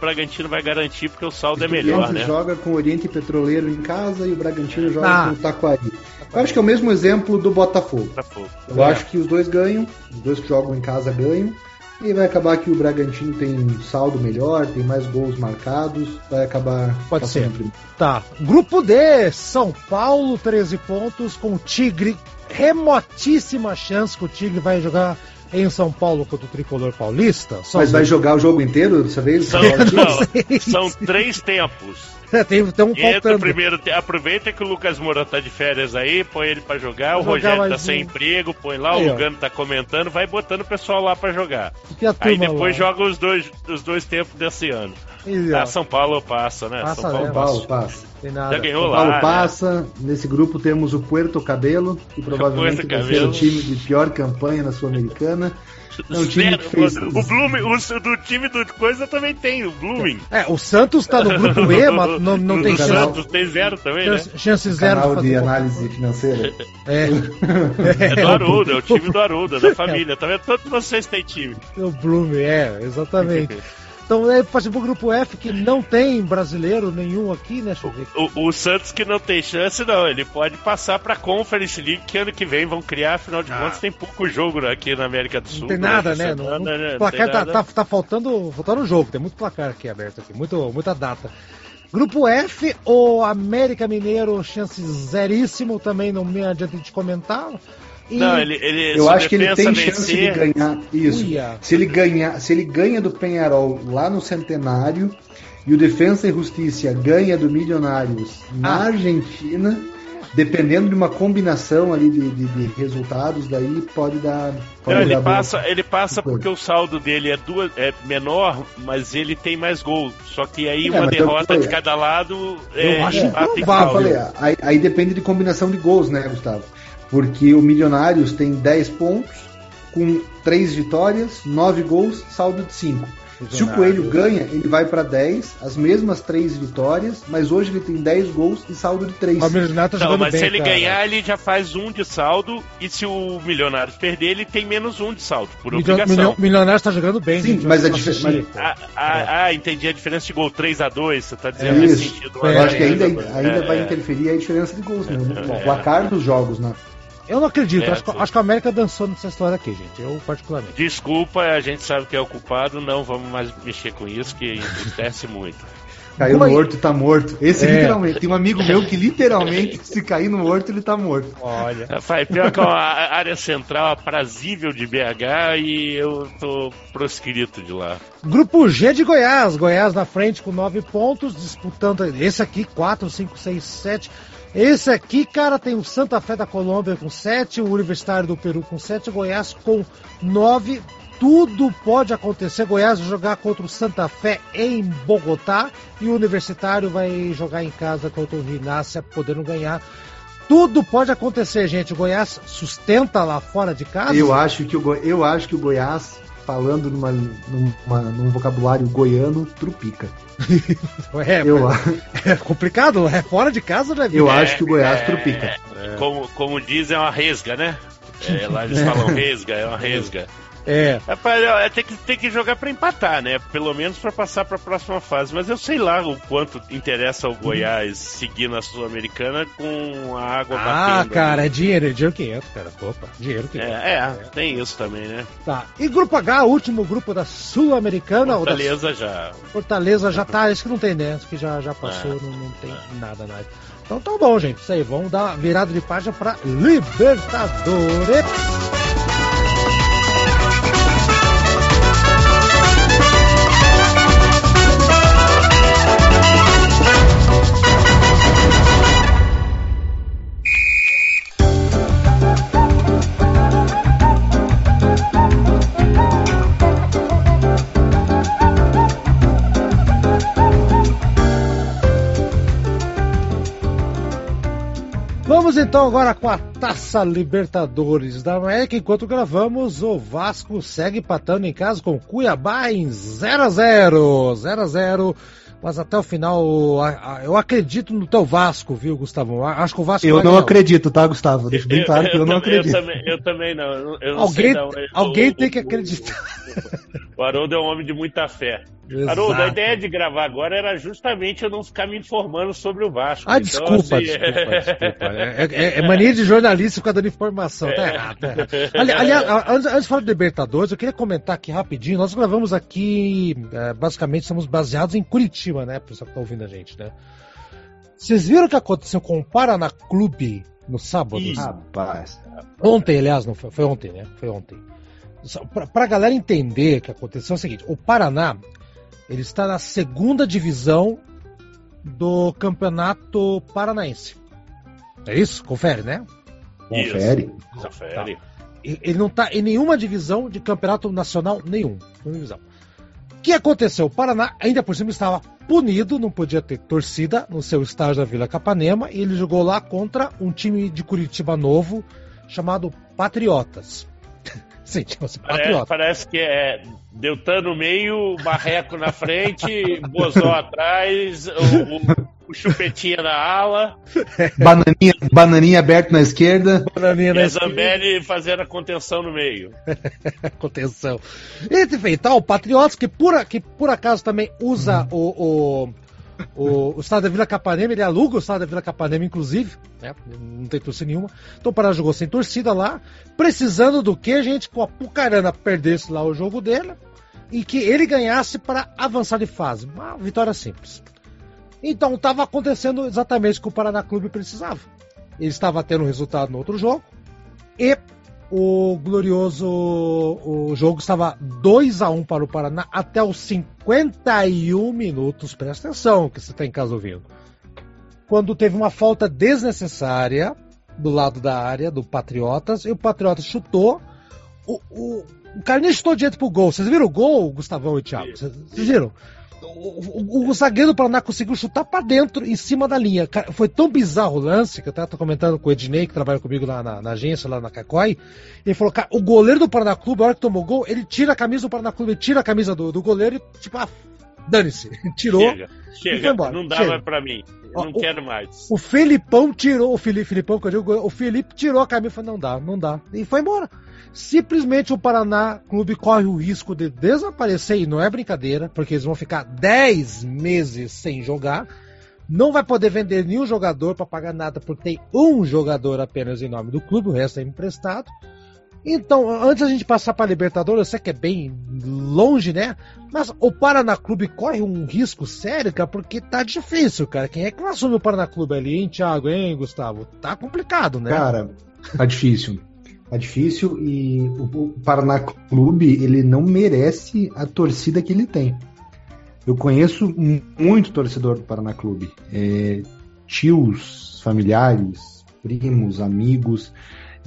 Bragantino vai garantir porque o saldo é melhor, né? joga com o Oriente Petroleiro em casa e o Bragantino joga ah. com o Taquari. Eu acho que é o mesmo exemplo do Botafogo. Botafogo. Eu é. acho que os dois ganham, os dois que jogam em casa ganham. E vai acabar que o Bragantino tem um saldo melhor, tem mais gols marcados, vai acabar Pode ser. Tá. Grupo D, São Paulo, 13 pontos, com o Tigre. Remotíssima chance que o Tigre vai jogar em São Paulo contra o Tricolor Paulista. Mas vai jogar o jogo inteiro dessa vez? São, não, são três tempos. É, tem, tem um Entra primeiro, aproveita que o Lucas Moura tá de férias aí, põe ele para jogar, o Rogério tá sem emprego, põe lá, aí, o Lugano ó. tá comentando, vai botando o pessoal lá para jogar. Aí depois lá? joga os dois, os dois tempos desse ano. E, ah, São Paulo passa, né? Passa, São Paulo, Paulo passa. Já ganhou São lá. Paulo passa. Né? Nesse grupo temos o Puerto Cabelo, que provavelmente vai ser o time de pior campanha na Sul-Americana. É um time que fez... O Blooming, o do time do Coisa também tem, o Blooming. É, o Santos tá no grupo E, mas não, não tem chance. O Santos tem zero também, chance, né? Chance zero. Canal de análise financeira. É. é do Aruda, é o time do Aruda, da família. Tá vendo? Todos vocês têm time. O Blooming, é, exatamente. Então é para o grupo F que não tem brasileiro nenhum aqui, né? O, o, Santos que não tem chance, não. Ele pode passar para a Conference League que ano que vem vão criar, afinal de ah. contas tem pouco jogo aqui na América do Sul. Não tem nada, né? Não, não, não, placar tá, tá, tá, faltando, faltando jogo, tem muito placar aqui aberto aqui, muito, muita data. Grupo F, o América Mineiro, chance zeríssimo, também não me adianta de comentar. E não, ele, ele eu acho que ele tem chance de ganhar isso. Uia. Se ele ganhar, se ele ganha do Penharol lá no Centenário e o Defensa e Justiça ganha do Milionários na ah. Argentina, dependendo de uma combinação ali de, de, de resultados, daí pode dar. Pode não, ele, passa, ele passa porque o saldo dele é, duas, é menor, mas ele tem mais gols. Só que aí é, uma derrota eu, de cada lado. Eu é, acho que não, falei, aí, aí depende de combinação de gols, né, Gustavo? Porque o Milionários tem 10 pontos, com 3 vitórias, 9 gols, saldo de 5. Se o Coelho ganha, ele vai para 10, as mesmas 3 vitórias, mas hoje ele tem 10 gols e saldo de 3. O Milionário tá Não, mas bem, se ele cara. ganhar, ele já faz 1 um de saldo, e se o Milionários perder, ele tem menos 1 um de saldo, por Milio, obrigação. O Milionários tá jogando bem, Sim, gente, mas a diferença. Ah, ah, ah, entendi a diferença de gol 3 a 2 você tá dizendo é isso. sentido. É, Eu acho que ainda, ainda é, vai interferir a diferença de gols, né? O placar dos jogos, né? Eu não acredito. É, acho, que, acho, que a América dançou nessa história aqui, gente. Eu, particularmente. Desculpa, a gente sabe que é o culpado. Não vamos mais mexer com isso, que entristece muito. Caiu no horto tá morto. Esse é. literalmente. Tem um amigo meu que literalmente, se cair no horto, ele tá morto. Olha. Rapaz, pior que é uma área central aprazível de BH e eu tô proscrito de lá. Grupo G de Goiás. Goiás na frente com nove pontos, disputando. Esse aqui, 4, 5, 6, 7. Esse aqui, cara, tem o Santa Fé da Colômbia com 7, o Universitário do Peru com 7, Goiás com 9 tudo pode acontecer. Goiás vai jogar contra o Santa Fé em Bogotá e o Universitário vai jogar em casa contra o Rinácia, podendo ganhar. Tudo pode acontecer, gente. O Goiás sustenta lá fora de casa. Eu acho que o, Go... eu acho que o Goiás, falando numa, numa, num vocabulário goiano, trupica. é, eu... é complicado, é fora de casa, né? Eu é, acho que o Goiás é, trupica. É, como, como dizem, é uma resga, né? É, lá eles falam resga, é uma resga. É. Rapaz, é, tem que, tem que jogar para empatar, né? Pelo menos para passar para a próxima fase. Mas eu sei lá o quanto interessa ao Goiás seguir na Sul-Americana com a água ah, batendo. Ah, cara, é dinheiro, é dinheiro que entra, cara. Opa, dinheiro que é, entra. É, é, tem isso também, né? Tá. E Grupo H, último grupo da Sul-Americana. Fortaleza da... já. Fortaleza já tá, acho que não tem, né? Acho que já, já passou, é, não, não, tem é. nada mais. Então tá bom, gente. Isso aí, vamos dar virada de página para Libertadores. Vamos então agora com a Taça Libertadores da América. Enquanto gravamos, o Vasco segue empatando em casa com Cuiabá em 0 a 0 0 a 0 mas até o final eu acredito no teu Vasco, viu, Gustavo? Acho que o Vasco. Eu não ganhar. acredito, tá, Gustavo? Deixa bem claro que eu, eu, eu não acredito. Eu também, eu também não. Eu alguém não alguém tem que acreditar. O Haroldo é um homem de muita fé. Exato. Haroldo, a ideia de gravar agora era justamente eu não ficar me informando sobre o Vasco. Ah, então, desculpa, assim... desculpa, desculpa. É, é, é, mania de jornalista ficar dando informação. Tá errado, tá errado. Ali, aliás, antes, antes de falar de Libertadores, eu queria comentar aqui rapidinho. Nós gravamos aqui, é, basicamente, somos baseados em Curitiba, né? Pessoal que tá ouvindo a gente, né? Vocês viram o que aconteceu com o Paraná Clube no sábado? Ih, rapaz. Ontem, aliás, não foi, foi ontem, né? Foi ontem. Para a galera entender o que aconteceu é o seguinte: o Paraná ele está na segunda divisão do Campeonato Paranaense. É isso? Confere, né? Confere. Confere. Tá. Ele não está em nenhuma divisão de campeonato nacional nenhum. O que aconteceu? O Paraná, ainda por cima, estava punido, não podia ter torcida no seu estádio da Vila Capanema, e ele jogou lá contra um time de Curitiba novo chamado Patriotas. Sim, chama-se Patriota. Parece, parece que é Deltan no meio, Marreco na frente, Bozó atrás, o, o, o, chupetinha na ala. Bananinha, bananinha aberto na esquerda. Bananinha na e Zambelli fazendo a contenção no meio. contenção. E feito, o Patriotas, que por, que por acaso também usa o, o o, o estado da Vila Capanema, ele aluga o estado da Vila Capanema, inclusive, né? Não tem torcida nenhuma. Então o Pará jogou sem torcida lá, precisando do que, gente, com a Pucarana perdesse lá o jogo dele e que ele ganhasse para avançar de fase. Uma vitória simples. Então estava acontecendo exatamente o que o Paraná Clube precisava. Ele estava tendo resultado no outro jogo e o glorioso o jogo estava 2 a 1 para o Paraná até os 51 minutos. Presta atenção que você está em casa ouvindo. Quando teve uma falta desnecessária do lado da área do Patriotas, e o Patriotas chutou. O, o, o Carlinhos chutou direto pro gol. Vocês viram o gol, Gustavão e Thiago? Vocês viram? O, o, o, zagueiro do Paraná conseguiu chutar para dentro, em cima da linha. Cara, foi tão bizarro o lance, que eu tava comentando com o Ednei, que trabalha comigo lá na, na, agência, lá na Cacói. Ele falou, cara, o goleiro do Paraná Clube, a hora que tomou gol, ele tira a camisa do Paraná Clube, ele tira a camisa do, do goleiro e, tipo, ah, dane-se. Tirou. Chega, chega. Não dá chega. mais pra mim. Eu não o, quero mais. O Felipão tirou, o Felipe, Felipão, que eu digo, o Felipe tirou a camisa e falou, não dá, não dá. E foi embora simplesmente o Paraná Clube corre o risco de desaparecer, e não é brincadeira, porque eles vão ficar 10 meses sem jogar. Não vai poder vender nenhum jogador para pagar nada, porque tem um jogador apenas em nome do clube, o resto é emprestado. Então, antes a gente passar para Libertadores, eu sei que é bem longe, né? Mas o Paraná Clube corre um risco sério, cara, porque tá difícil, cara. Quem é que vai assumir o Paraná Clube ali, hein, Thiago, hein, Gustavo? Tá complicado, né? Cara, tá difícil. Tá difícil e o Paraná Clube, ele não merece a torcida que ele tem. Eu conheço muito torcedor do Paraná Clube. É, tios, familiares, primos, amigos.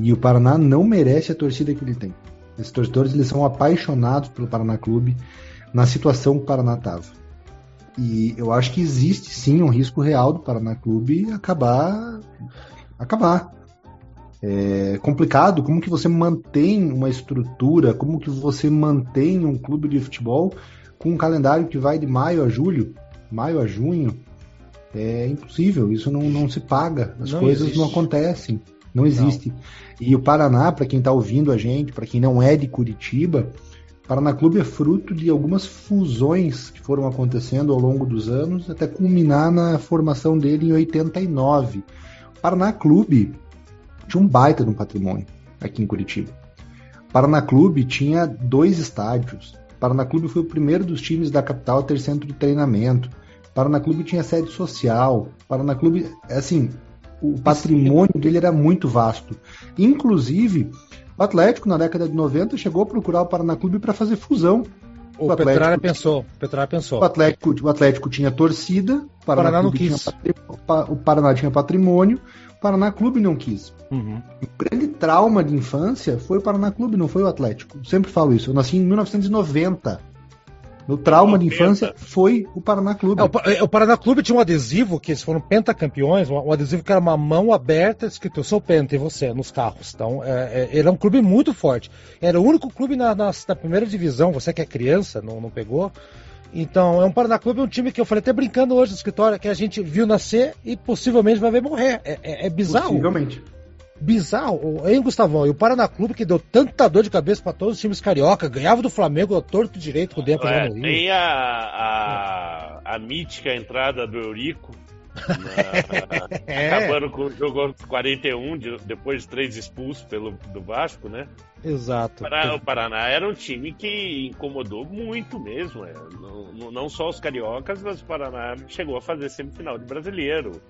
E o Paraná não merece a torcida que ele tem. Esses torcedores eles são apaixonados pelo Paraná Clube na situação que o Paraná estava. E eu acho que existe sim um risco real do Paraná Clube acabar acabar. É complicado como que você mantém uma estrutura, como que você mantém um clube de futebol com um calendário que vai de maio a julho, maio a junho. É impossível, isso não, não se paga, as não coisas existe. não acontecem. Não existe. Não. E o Paraná, para quem está ouvindo a gente, para quem não é de Curitiba, Paraná Clube é fruto de algumas fusões que foram acontecendo ao longo dos anos, até culminar na formação dele em 89. O Paraná Clube tinha um baita de um patrimônio aqui em Curitiba. O Paraná Clube tinha dois estádios. O Paraná Clube foi o primeiro dos times da capital a ter centro de treinamento. O Paraná Clube tinha sede social. O Paraná Clube, assim, o patrimônio dele era muito vasto. Inclusive, o Atlético, na década de 90, chegou a procurar o Paraná Clube para fazer fusão. O, o Petralha pensou, Petralha pensou. O Atlético, o Atlético tinha torcida, o Paraná, Paraná não quis. Tinha, o Paraná tinha patrimônio, o Paraná Clube não quis. Uhum. O grande trauma de infância foi o Paraná Clube, não foi o Atlético. Eu sempre falo isso. Eu nasci em 1990. Meu trauma de infância foi o Paraná Clube. É, o, é, o, Paraná Clube tinha um adesivo que eles foram pentacampeões, um, um adesivo que era uma mão aberta escrito Eu sou penta e você, nos carros. Então, é, é, ele é um clube muito forte. Era o único clube na, na, na primeira divisão, você que é criança, não, não pegou. Então, é um Paraná Clube, um time que eu falei até brincando hoje no escritório, que a gente viu nascer e possivelmente vai ver morrer. É, é, é bizarro. Possivelmente bizarro. Hein, Gustavão? E o Paraná Clube que deu tanta dor de cabeça para todos os times carioca, ganhava do Flamengo a torto direito com o Dentro é, Tem a, a, a mítica entrada do Eurico. Na, é. Acabando com o jogo 41, de, depois de três expulsos pelo, do Vasco, né? Exato. Para, o Paraná era um time que incomodou muito mesmo. É. Não, não só os cariocas, mas o Paraná chegou a fazer semifinal de brasileiro.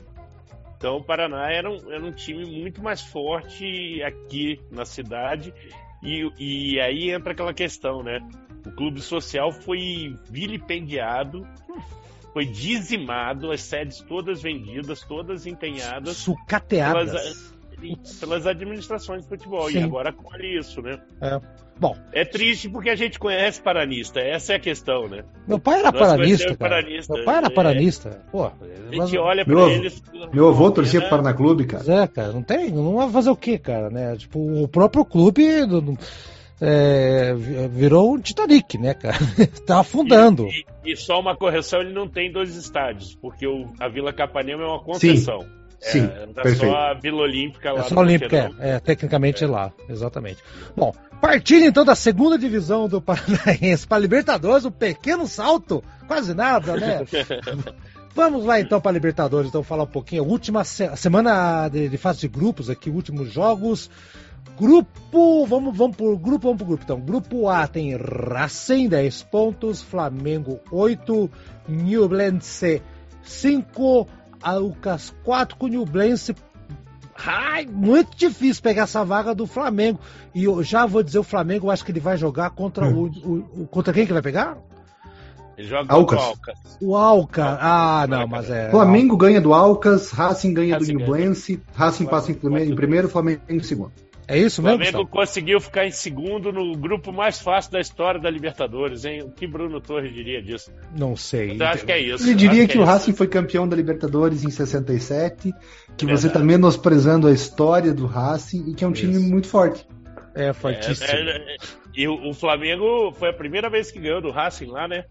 Então o Paraná era um, era um time muito mais forte aqui na cidade. E, e aí entra aquela questão, né? O clube social foi vilipendiado, foi dizimado, as sedes todas vendidas, todas empenhadas. Sucateadas. Pelas, pelas administrações de futebol. Sim. E agora colhe isso, né? É. Bom. É triste porque a gente conhece paranista, essa é a questão, né? Meu pai era paranista, paranista. Meu pai era é. paranista. Pô, a gente olha pra meu, eles. Meu avô torcia né? pro Paraná Clube, cara. É, cara, não tem. Não vai fazer o quê, cara, né? Tipo, o próprio clube. É, virou um Titanic, né, cara? tá afundando. E, e, e, só uma correção, ele não tem dois estádios, porque o, a Vila Capanema é uma concessão. Sim. Sim, é, tá só a Vila Olímpica lá. É só a Olímpica, é, é, tecnicamente é. lá, exatamente. Bom, partindo então da segunda divisão do Paranaense para Libertadores, um pequeno salto, quase nada, né? Vamos lá então para Libertadores, então falar um pouquinho. Última se semana de, de, fase de grupos aqui, últimos jogos. Grupo, vamos, vamos por grupo, vamos por grupo. Então, grupo A tem Racing 10 pontos, Flamengo 8, Newblense 5, Alcas 4 com o Newblense. Ai, muito difícil pegar essa vaga do Flamengo. E eu já vou dizer o Flamengo, eu acho que ele vai jogar contra hum. o, o, Contra quem que vai pegar? Ele joga Alcas. o Alcas. O Alcas. Ah, não, mas é. Flamengo ganha do Alcas, Racing ganha Racing do Newblense, Racing passa em primeiro, em primeiro, Flamengo em segundo. É isso mesmo? O Flamengo conseguiu ficar em segundo no grupo mais fácil da história da Libertadores, hein? O que Bruno Torres diria disso? Não sei. Eu acho que é isso. Ele diria que, que é o Racing foi campeão da Libertadores em 67, que você está menosprezando a história do Racing e que é um isso. time muito forte. É, fortíssimo. É, é, e o Flamengo foi a primeira vez que ganhou do Racing lá, né?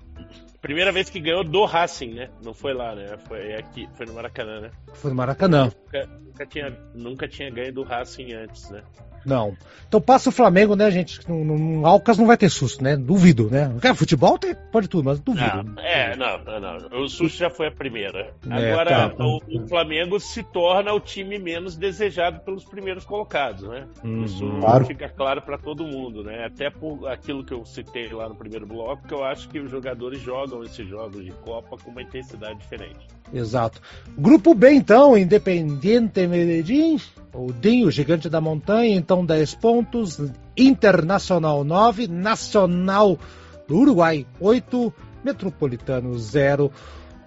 Primeira vez que ganhou do Racing, né? Não foi lá, né? Foi aqui, foi no Maracanã, né? Foi no Maracanã. Nunca, nunca, tinha, nunca tinha ganho do Racing antes, né? Não. Então passa o Flamengo, né, gente? No, no Alcas não vai ter susto, né? Duvido, né? Quer futebol tem, pode tudo, mas duvido. Não, é, não, não, não. O susto já foi a primeira. É, Agora, tá. o, o, Flamengo se torna o time menos desejado pelos primeiros colocados, né? Uhum, Isso claro. fica claro para todo mundo, né? Até por aquilo que eu citei lá no primeiro bloco, que eu acho que os jogadores jogam esses jogos de Copa com uma intensidade diferente. Exato. Grupo B, então, Independiente Medellín, o Dinho, gigante da montanha, então 10 pontos. Internacional 9, Nacional do Uruguai 8, Metropolitano 0.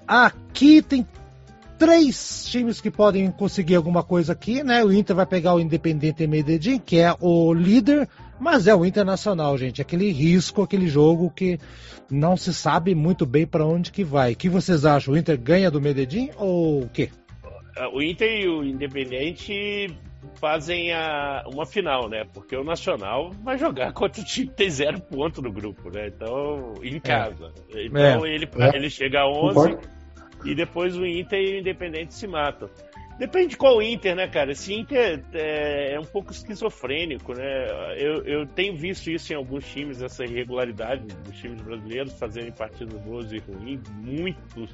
Aqui tem três times que podem conseguir alguma coisa aqui, né? O Inter vai pegar o Independente Medellín, que é o líder, mas é o Internacional, gente. Aquele risco, aquele jogo que não se sabe muito bem para onde que vai. O que vocês acham? O Inter ganha do Medellín ou o quê? O Inter e o Independente fazem a, uma final, né? Porque o Nacional vai jogar contra o time que tem zero ponto no grupo, né? Então, em é. casa. É. Então é. ele, é. ele chega a 11 Concordo. e depois o Inter e o Independente se matam. Depende de qual Inter, né, cara? Esse Inter é, é, um pouco esquizofrênico, né? Eu, eu tenho visto isso em alguns times, essa irregularidade dos times brasileiros fazerem partidas boas e ruins, muito,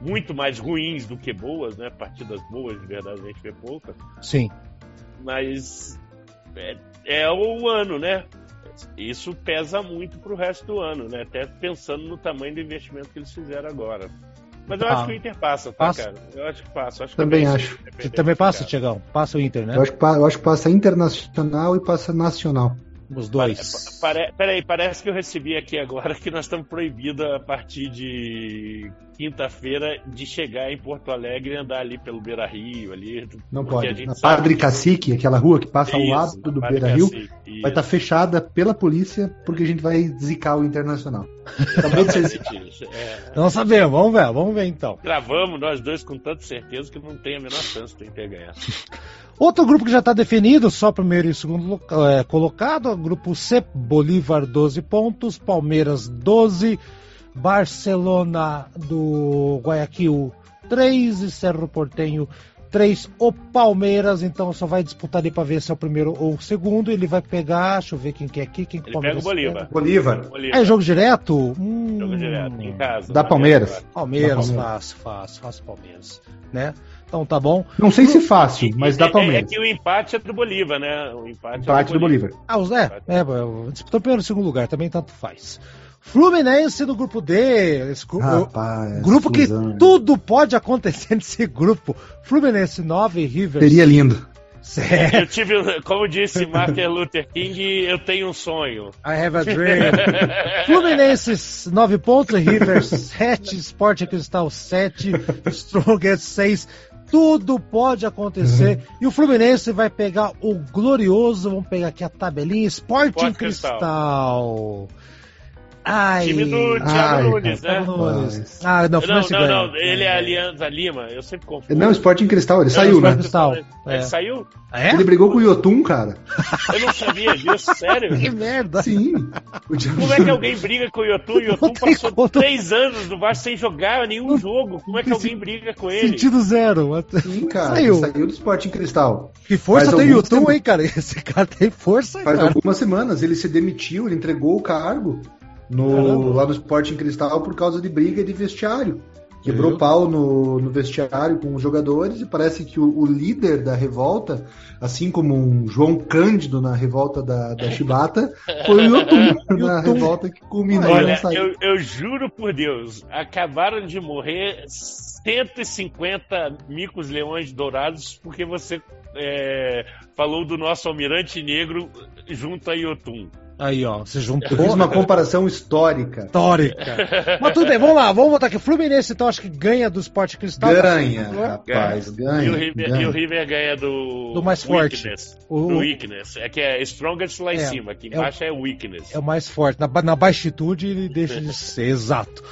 muito mais ruins do que boas, né? Partidas boas, de verdade, a gente vê poucas. Sim. Mas é, é o ano, né? Isso pesa muito pro resto do ano, né? Até pensando no tamanho do investimento que eles fizeram agora. Mas eu ah. acho que o Inter passa, tá, passa? cara? Eu acho que passa. Acho também acho. Você também passa, Tiagão? Passa o Inter, né? Eu acho, que, eu acho que passa internacional e passa nacional. Os dois. Pare, peraí, parece que eu recebi aqui agora que nós estamos proibidos a partir de quinta-feira de chegar em Porto Alegre e andar ali pelo Beira Rio. Ali, Não pode. Na Padre Cacique, aquela rua que passa ao lado do Beira Rio, vai estar tá fechada pela polícia porque a gente vai zicar o Internacional. Acabou de ser é... Não sabemos, vamos ver, vamos ver então. Gravamos nós dois com tanta certeza que não tem a menor chance de ter ganhar. Outro grupo que já está definido, só primeiro e segundo é, colocado, grupo C, Bolívar 12 pontos, Palmeiras 12, Barcelona do Guayaquil 3 e Cerro Portenho 3. O Palmeiras, então, só vai disputar ali para ver se é o primeiro ou o segundo. Ele vai pegar, deixa eu ver quem que é aqui. Quem que ele pega o Bolívar. Bolívar. Bolívar. É jogo direto? Hum... Jogo direto, em casa. Da Palmeiras. Palmeiras, fácil, fácil, fácil Palmeiras. Né? Então tá bom. Não sei se fácil, mas dá Palmeiras. É, é que o empate é do Bolívar, né? O empate, empate é do, Bolívar. do Bolívar. Ah, os, é, é, disputou primeiro e segundo lugar, também tanto faz. Fluminense no grupo D. Esse gru Rapaz, grupo que tudo pode acontecer nesse grupo. Fluminense 9, River. Seria lindo. Certo. Eu tive, como disse Martin Luther King, eu tenho um sonho. I have a dream. Fluminense 9 pontos, River 7, Sport Cristal 7, Strongest 6. Tudo pode acontecer. Uhum. E o Fluminense vai pegar o glorioso, vamos pegar aqui a tabelinha, Sporting Cristal. Cristal. Ai, time do Thiago ai, Nunes, né? Nunes. Ah, não, não, não, não, ele é Aliança Lima, eu sempre confundo. Não, Sporting Cristal, ele não, saiu, né? Cristal. É. Ele saiu? É? Ele brigou com o Yotun, cara. Eu não sabia disso, sério? Que merda. Sim. Como é que alguém briga com o Yotun? O Yotun passou conta. três anos no Vasco sem jogar nenhum jogo. Como é que alguém briga com ele? Sentido zero. Sim, cara. Saiu, saiu do Sporting Cristal. Que força Faz tem o Yotun, hein, cara? Esse cara tem força, Faz cara. algumas semanas ele se demitiu, ele entregou o cargo no, lá no Sporting Cristal por causa de briga de vestiário. Quebrou pau no, no, vestiário com os jogadores e parece que o, o, líder da revolta, assim como um João Cândido na revolta da, da Chibata, foi o Yotun na revolta que culminou Olha, eu, eu juro por Deus, acabaram de morrer 150 micos leões dourados porque você é, falou do nosso almirante negro junto a Yotun. Aí, ó, você juntou. Fiz uma comparação histórica. Histórica. Mas tudo bem, vamos lá, vamos botar aqui. Fluminense, então, acho que ganha do Sport Cristal. Ganha, rapaz, ganha. E o, River, ganha. E o River ganha do. Do mais forte. O... Do weakness. É que é strongest lá em é, cima, aqui embaixo é, é weakness. É o mais forte. Na, na baixitude ele deixa de ser, exato.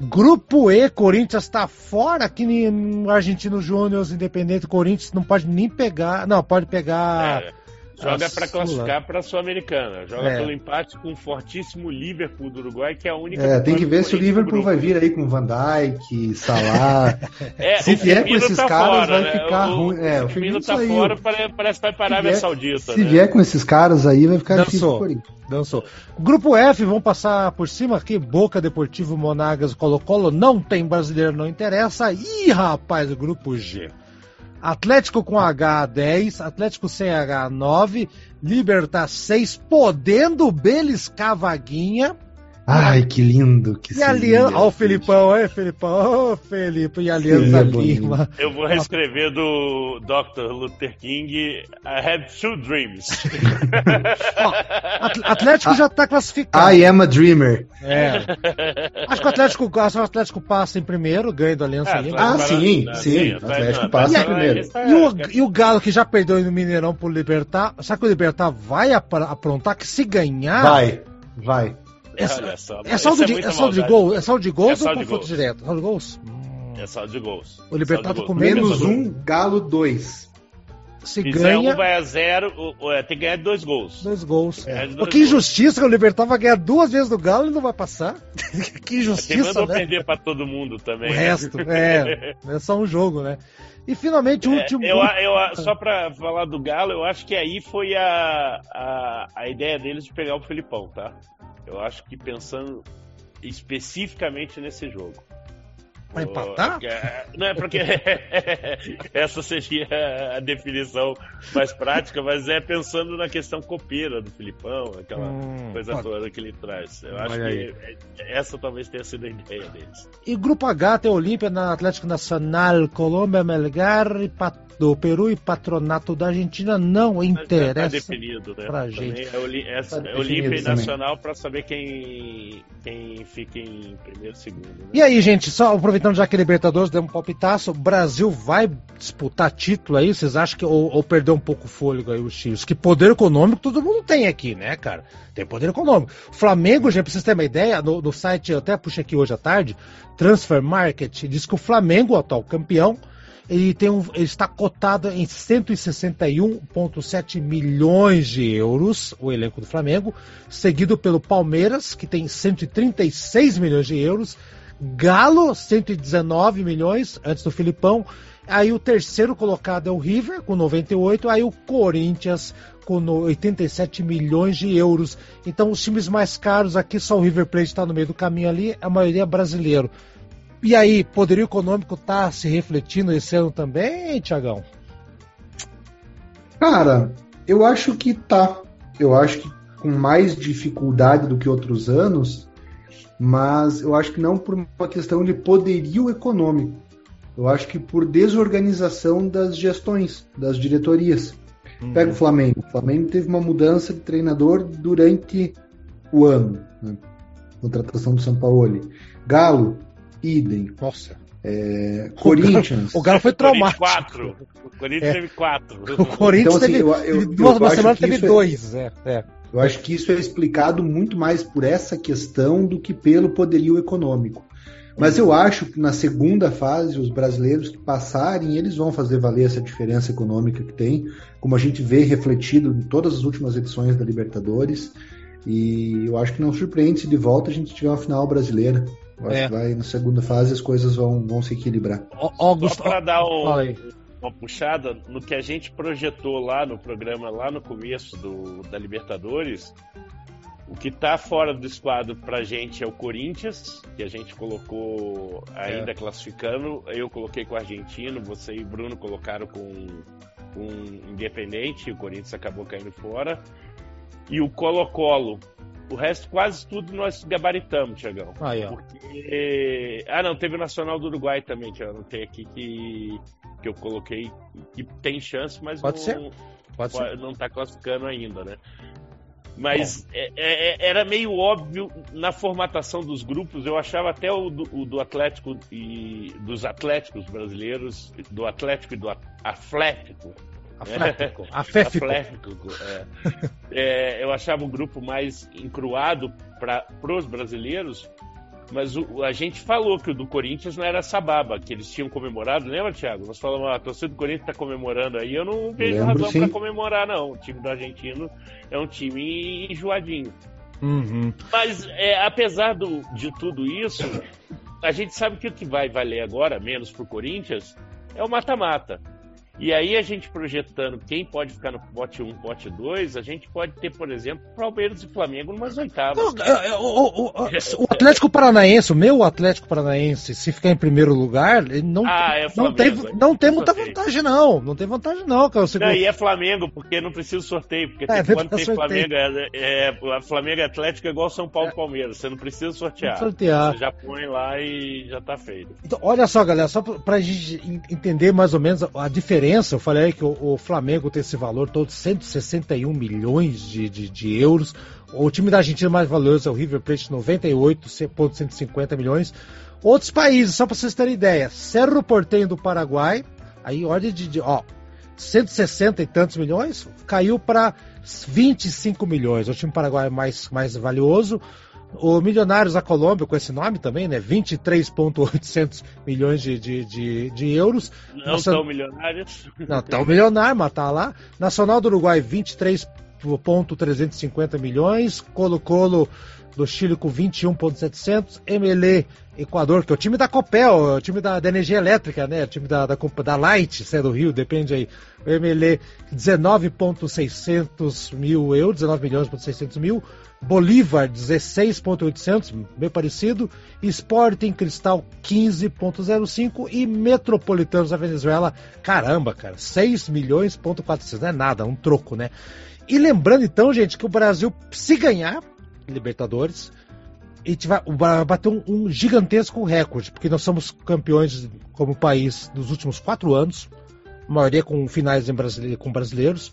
Grupo E, Corinthians está fora aqui no Argentino Júnior, Independente. Corinthians não pode nem pegar. Não, pode pegar. É. Joga para classificar para a Sul-Americana. Joga é. pelo empate com o fortíssimo Liverpool do Uruguai, que é a única. É, tem que ver se o Liverpool vai vir aí com Van Dijk, Salah. é, se vier com esses tá caras, fora, vai né? ficar o, ruim. É, o, Firmino tá fora, parece que vai parar a Arábia Saudita. Se né? vier com esses caras aí, vai ficar Dançou. difícil Dançou. Grupo F, vamos passar por cima aqui. Boca Deportivo Monagas Colo-Colo. Não tem brasileiro, não interessa. Ih, rapaz, o grupo G. Atlético com H 10, Atlético sem H 9, Libertar 6, podendo beliscar vaguinha. Ai, que lindo que E Aliança. Ó, o Felipão, é, Felipão, ô, oh, Felipe, e Aliança Lima. Eu vou reescrever do Dr. Luther King, I have two dreams. Ó, Atlético já tá classificado. I am a dreamer. É. Acho que o Atlético, acho que o Atlético passa em primeiro, ganha do Aliança é, Lima. Ah, sim, sim. sim. O Atlético passa em primeiro. E o, e o Galo, que já perdeu no Mineirão pro Libertar, será que o Libertar vai aprontar que se ganhar. Vai, vai. É, só, é saldo de, é saldo de gol? É saldo de gols é ou confronto direto? Saldo de gols? É saldo de gols. O Libertado com menos um, Galo dois. Se ganha. Um vai a zero, é, tem que ganhar dois gols. Dois gols. É. Dois que injustiça que o Libertado vai ganhar duas vezes do Galo e não vai passar. que injustiça. Você mandou né? perder pra todo mundo também. O resto, é. É só um jogo, né? E finalmente o é, último. Eu, eu, só pra falar do Galo, eu acho que aí foi a, a, a ideia deles de pegar o Felipão, tá? Eu acho que pensando especificamente nesse jogo. Vai empatar? É, não é porque essa seria a definição mais prática, mas é pensando na questão copeira do Filipão, aquela hum, coisa pode. toda que ele traz. Eu acho que essa talvez tenha sido a ideia deles. E Grupo H tem Olímpia, Atlético Nacional, Colômbia, Melgar e Pat do Peru e Patronato da Argentina não tá interessa tá definido, né? pra gente. É, é, tá é Olímpia e Nacional para saber quem, quem fica em primeiro e segundo. Né? E aí, gente, só aproveitando já que Libertadores deu um palpitaço, o Brasil vai disputar título aí? Vocês acham que ou, ou perdeu um pouco o fôlego aí os times? Que poder econômico todo mundo tem aqui, né, cara? Tem poder econômico. O Flamengo, já pra vocês terem uma ideia, no, no site, eu até puxei aqui hoje à tarde, Transfer Market, diz que o Flamengo, o atual campeão, ele, tem um, ele está cotado em 161,7 milhões de euros, o elenco do Flamengo, seguido pelo Palmeiras, que tem 136 milhões de euros, Galo, 119 milhões, antes do Filipão. Aí o terceiro colocado é o River, com 98. Aí o Corinthians, com 87 milhões de euros. Então os times mais caros aqui, só o River Plate está no meio do caminho ali, a maioria é brasileiro. E aí, poderio econômico tá se refletindo esse ano também, Tiagão? Cara, eu acho que tá. Eu acho que com mais dificuldade do que outros anos, mas eu acho que não por uma questão de poderio econômico. Eu acho que por desorganização das gestões, das diretorias. Uhum. Pega o Flamengo. O Flamengo teve uma mudança de treinador durante o ano. Né? Contratação do São Paulo. Galo idem. Nossa. É, Corinthians. O Galo foi traumático. Quatro. O Corinthians é. teve quatro. O Corinthians então, assim, teve. Eu, eu, duas, uma semana teve é- dois. É, é. Eu acho que isso é explicado muito mais por essa questão do que pelo poderio econômico. Mas eu acho que na segunda fase, os brasileiros que passarem, eles vão fazer valer essa diferença econômica que tem, como a gente vê refletido em todas as últimas edições da Libertadores. E eu acho que não surpreende se de volta a gente tiver uma final brasileira. Acho é. que vai na segunda fase as coisas vão, vão se equilibrar. Augusto, Só para dar um, uma puxada no que a gente projetou lá no programa, lá no começo do, da Libertadores, o que está fora do esquadro pra gente é o Corinthians, que a gente colocou ainda é. classificando. Eu coloquei com o Argentino, você e Bruno colocaram com, com Independente, o Corinthians acabou caindo fora. E o Colo-Colo, o resto, quase tudo nós gabaritamos, Tiagão. Ah, Porque... ah, não, teve o Nacional do Uruguai também, Tiagão. Não tem aqui que, que eu coloquei que tem chance, mas pode não, ser. Pode ser. não tá classificando ainda, né? Mas é, é, é, era meio óbvio na formatação dos grupos. Eu achava até o do, o do Atlético e dos Atléticos brasileiros, do Atlético e do Atlético, Afléfico. Aféfico. É. É, eu achava um grupo mais encruado para os brasileiros, Mas o, a gente falou que o do Corinthians não era sababa, que eles tinham comemorado, lembra, Thiago? Nós falamos, ah, a torcida do Corinthians está comemorando aí, eu não vejo Lembro, razão para comemorar, não. O time do argentino é um time enjoadinho. Uhum. Mas, é, apesar do, de tudo isso, a gente sabe que o que vai valer agora, menos pro Corinthians, é o mata-mata. E aí a gente projetando quem pode ficar no pote 1, pote 2, a gente pode ter, por exemplo, Palmeiras e Flamengo numas oitavas. É, é, o, o, o, Atlético Paranaense, o meu Atlético Paranaense, se ficar em primeiro lugar, ele não, ah, é não tem, não tem muita vantagem, não. Não tem vantagem, não, cara. Não, e é Flamengo, porque não precisa sorteio, porque é, tem, quando tem Flamengo, é, é, Flamengo Atlético é igual São Paulo e Palmeiras. Você não precisa sortear. sortear. Você já põe lá e já tá feito. Então, olha só, galera, só pra gente entender mais ou menos a diferença diferença, eu falei que o, o, Flamengo tem esse valor todo, 161 milhões de, de, de, euros. O time da Argentina mais valioso é o River Plate, 98,150 milhões. Outros países, só para vocês terem ideia, Cerro Porteño do Paraguai, aí ordem de, de ó, 160 e tantos milhões, caiu para 25 milhões. O time paraguaio mais, mais valioso. O Milionários da Colômbia, com esse nome também, né? 23,800 milhões de, de, de, de, euros. Não Nacion... tão milionários. Não tão milionário, mas tá lá. Nacional do Uruguai, 23,350 milhões. Colo-Colo do Chile com 21,700. MLE Equador, que é o time da Copel, é o time da, da energia elétrica, né? O time da, da, da Light, se é do Rio, depende aí. O MLE, 19,600 mil euros, 19 milhões 600 mil. Bolívar 16.800, bem parecido, Sporting Cristal 15.05 e Metropolitanos da Venezuela, caramba, cara, 6 milhões ponto 400, não é nada, um troco, né? E lembrando então, gente, que o Brasil se ganhar Libertadores, e vai bater um, um, gigantesco recorde, porque nós somos campeões como país nos últimos quatro anos, a maioria com finais em brasileiro, com brasileiros.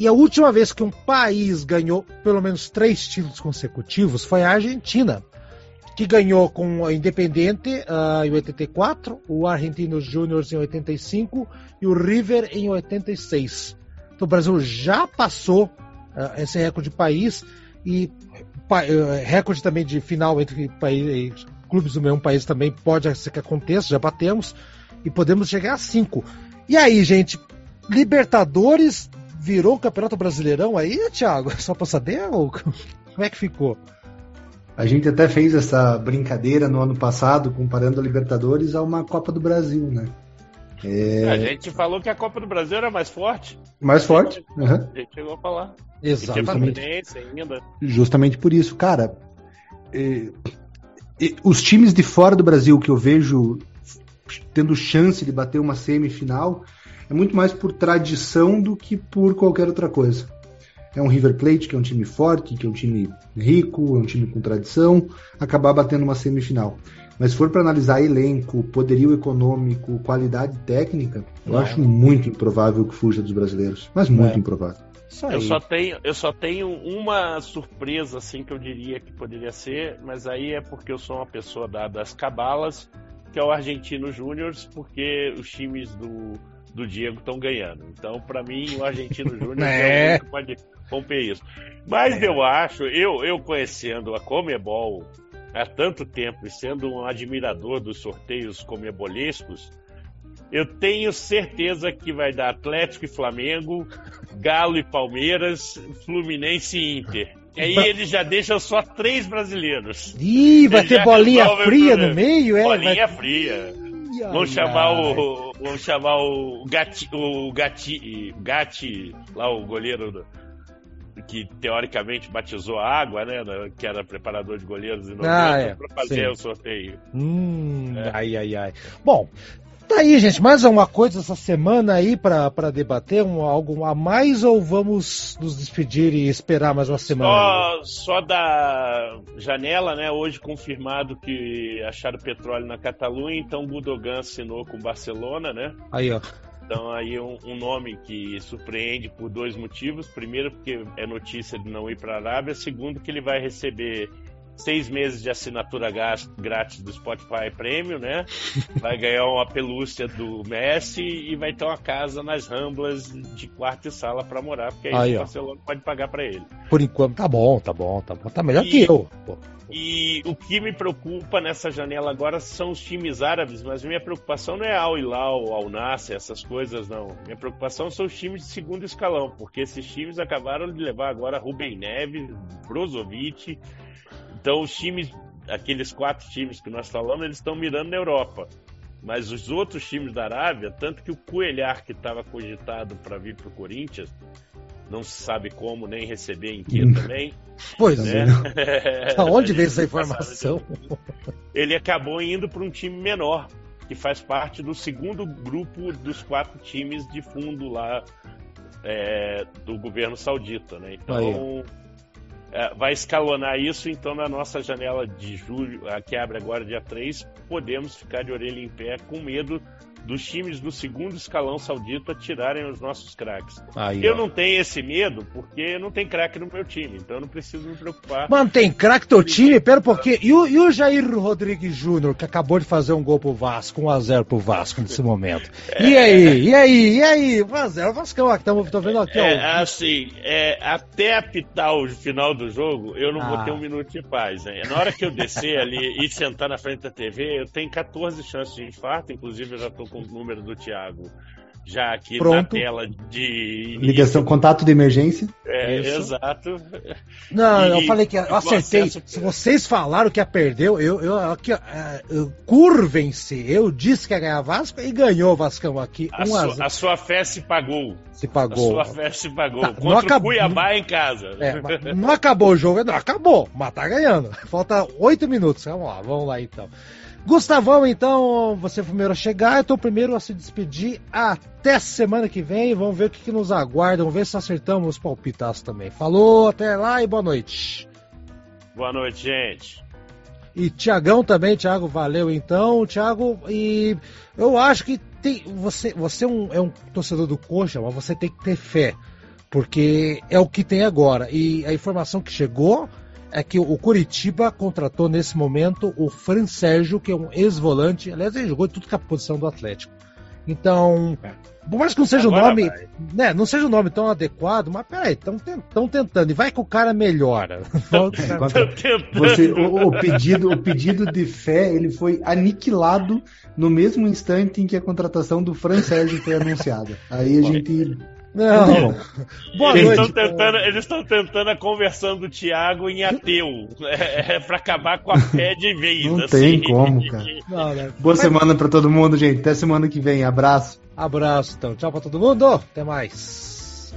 E a última vez que um país ganhou pelo menos três títulos consecutivos foi a Argentina, que ganhou com a Independente uh, em 84, o Argentinos Júnior em 85 e o River em 86. Então o Brasil já passou uh, esse recorde de país e uh, recorde também de final entre país, clubes do mesmo país também pode ser que aconteça, já batemos e podemos chegar a cinco. E aí, gente, Libertadores virou o Campeonato Brasileirão aí, Thiago? Só pra saber? Ou como é que ficou? A gente até fez essa brincadeira no ano passado, comparando a Libertadores a uma Copa do Brasil, né? É... A gente falou que a Copa do Brasil era mais forte. Mais forte. Uhum. A gente chegou a falar. Exatamente. Ainda. Justamente por isso, cara. É... os times de fora do Brasil que eu vejo tendo chance de bater uma semifinal é muito mais por tradição do que por qualquer outra coisa. É um River Plate, que é um time forte, que é um time rico, é um time com tradição, acabar batendo uma semifinal. Mas se for para analisar elenco, poderio econômico, qualidade técnica, eu é. acho muito improvável que fuja dos brasileiros. Mas muito é. improvável. Eu só, tenho, eu só tenho uma surpresa assim que eu diria que poderia ser, mas aí é porque eu sou uma pessoa da, das cabalas, que é o Argentino Júnior, porque os times do, do Diego estão ganhando. Então, para mim, o Argentino Júnior é. é o que pode romper isso. Mas é. eu acho, eu, eu conhecendo a Comebol há tanto tempo e sendo um admirador dos sorteios comebolescos, eu tenho certeza que vai dar Atlético e Flamengo, Galo e Palmeiras, Fluminense e Inter. E aí eles já deixam só três brasileiros. Ih, vai ter bolinha fria no meio, é? Bolinha vai... fria. Vamos chamar o. Vamos chamar o Gati. O Gati. Gati, lá o goleiro do, que teoricamente batizou a água, né? Que era preparador de goleiros e 90 ah, é. para fazer Sim. o sorteio. Hum, é. Ai, ai, ai. Bom, Tá aí, gente, mais alguma coisa essa semana aí para debater? Um, algo a mais ou vamos nos despedir e esperar mais uma semana? Só, só da janela, né? Hoje confirmado que acharam petróleo na Catalunha, então Gudogan assinou com Barcelona, né? Aí, ó. Então aí um, um, nome que surpreende por dois motivos. Primeiro, porque é notícia de não ir para a Arábia. Segundo, que ele vai receber seis meses de assinatura grátis do Spotify Premium, né? Vai ganhar uma pelúcia do Messi e vai ter uma casa nas Ramblas de quarto e sala para morar, porque aí, aí o Barcelona pode pagar para ele. Por enquanto tá bom, tá bom, tá bom. Tá melhor e, que eu. Pô. E o que me preocupa nessa janela agora são os times árabes, mas minha preocupação não é Al Hilal, Al Nasser, essas coisas não. Minha preocupação são os times de segundo escalão, porque esses times acabaram de levar agora Rubem Neves, Brozovic. Então os times, aqueles quatro times que nós falamos, eles estão mirando na Europa. Mas os outros times da Arábia, tanto que o Coelhar, que estava cogitado para vir para o Corinthians, não se sabe como, nem receber em que também. Pois né? é. Onde veio essa informação? Ele acabou indo para um time menor, que faz parte do segundo grupo dos quatro times de fundo lá é, do governo saudita, né? Então é, vai escalonar isso, então na nossa janela de julho, a que abre agora dia 3, podemos ficar de orelha em pé com medo dos times do segundo escalão saudita tirarem os nossos craques. Aí, eu ó. não tenho esse medo porque não tem craque no meu time, então eu não preciso me preocupar. Mano, tem craque teu time? Pera um pouquinho. E o, e o Jair Rodrigues Júnior, que acabou de fazer um gol pro Vasco, 1x0 pro Vasco nesse momento. É... E aí? E aí? E aí? 1x0, Vascão, aqui, tamo, tô vendo aqui, é, ó. Assim, é, até apitar o final do jogo, eu não ah. vou ter um minuto de paz. Hein? Na hora que eu descer ali e sentar na frente da TV, eu tenho 14 chances de infarto, inclusive eu já tô com o número do Thiago já aqui Pronto. na tela de. Ligação, contato de emergência. É, Isso. exato. Não, e, eu falei que eu acertei. Acesso... Se vocês falaram que ia perder, eu, eu, aqui, eu, curvem-se. Eu disse que ia ganhar Vasco e ganhou o Vascão aqui. A, sua, a sua fé se pagou. Se pagou. A sua fé se pagou. Tá, Contra acabou, o Cuiabá em casa. É, não acabou o jogo, não acabou, mas tá ganhando. Falta oito minutos. Vamos lá, vamos lá então. Gustavão, então, você primeiro a chegar, eu tô primeiro a se despedir. Até semana que vem, vamos ver o que, que nos aguarda, vamos ver se acertamos os palpitaços também. Falou, até lá e boa noite. Boa noite, gente. E Tiagão também, Thiago, valeu então, Thiago. E eu acho que tem, você, você é um, é um torcedor do Coxa, mas você tem que ter fé, porque é o que tem agora. E a informação que chegou é que o Curitiba contratou nesse momento o Fran Sérgio, que é um ex-volante. Aliás, ele jogou tudo com a posição do Atlético. Então, por mais que não seja o nome, vai. né, não seja o nome tão adequado, mas peraí, estão tentando. E vai que o cara melhora. Você, o, o, pedido, o pedido de fé ele foi aniquilado no mesmo instante em que a contratação do Fran Sérgio foi anunciada. Aí a gente não. Boa eles noite. Estão tentando, eles estão tentando a conversão do Thiago em ateu. É, é para acabar com a fé de vez. Não assim. tem como, cara. Não, né? Boa Mas... semana para todo mundo, gente. Até semana que vem. Abraço. Abraço, então. Tchau para todo mundo. Até mais.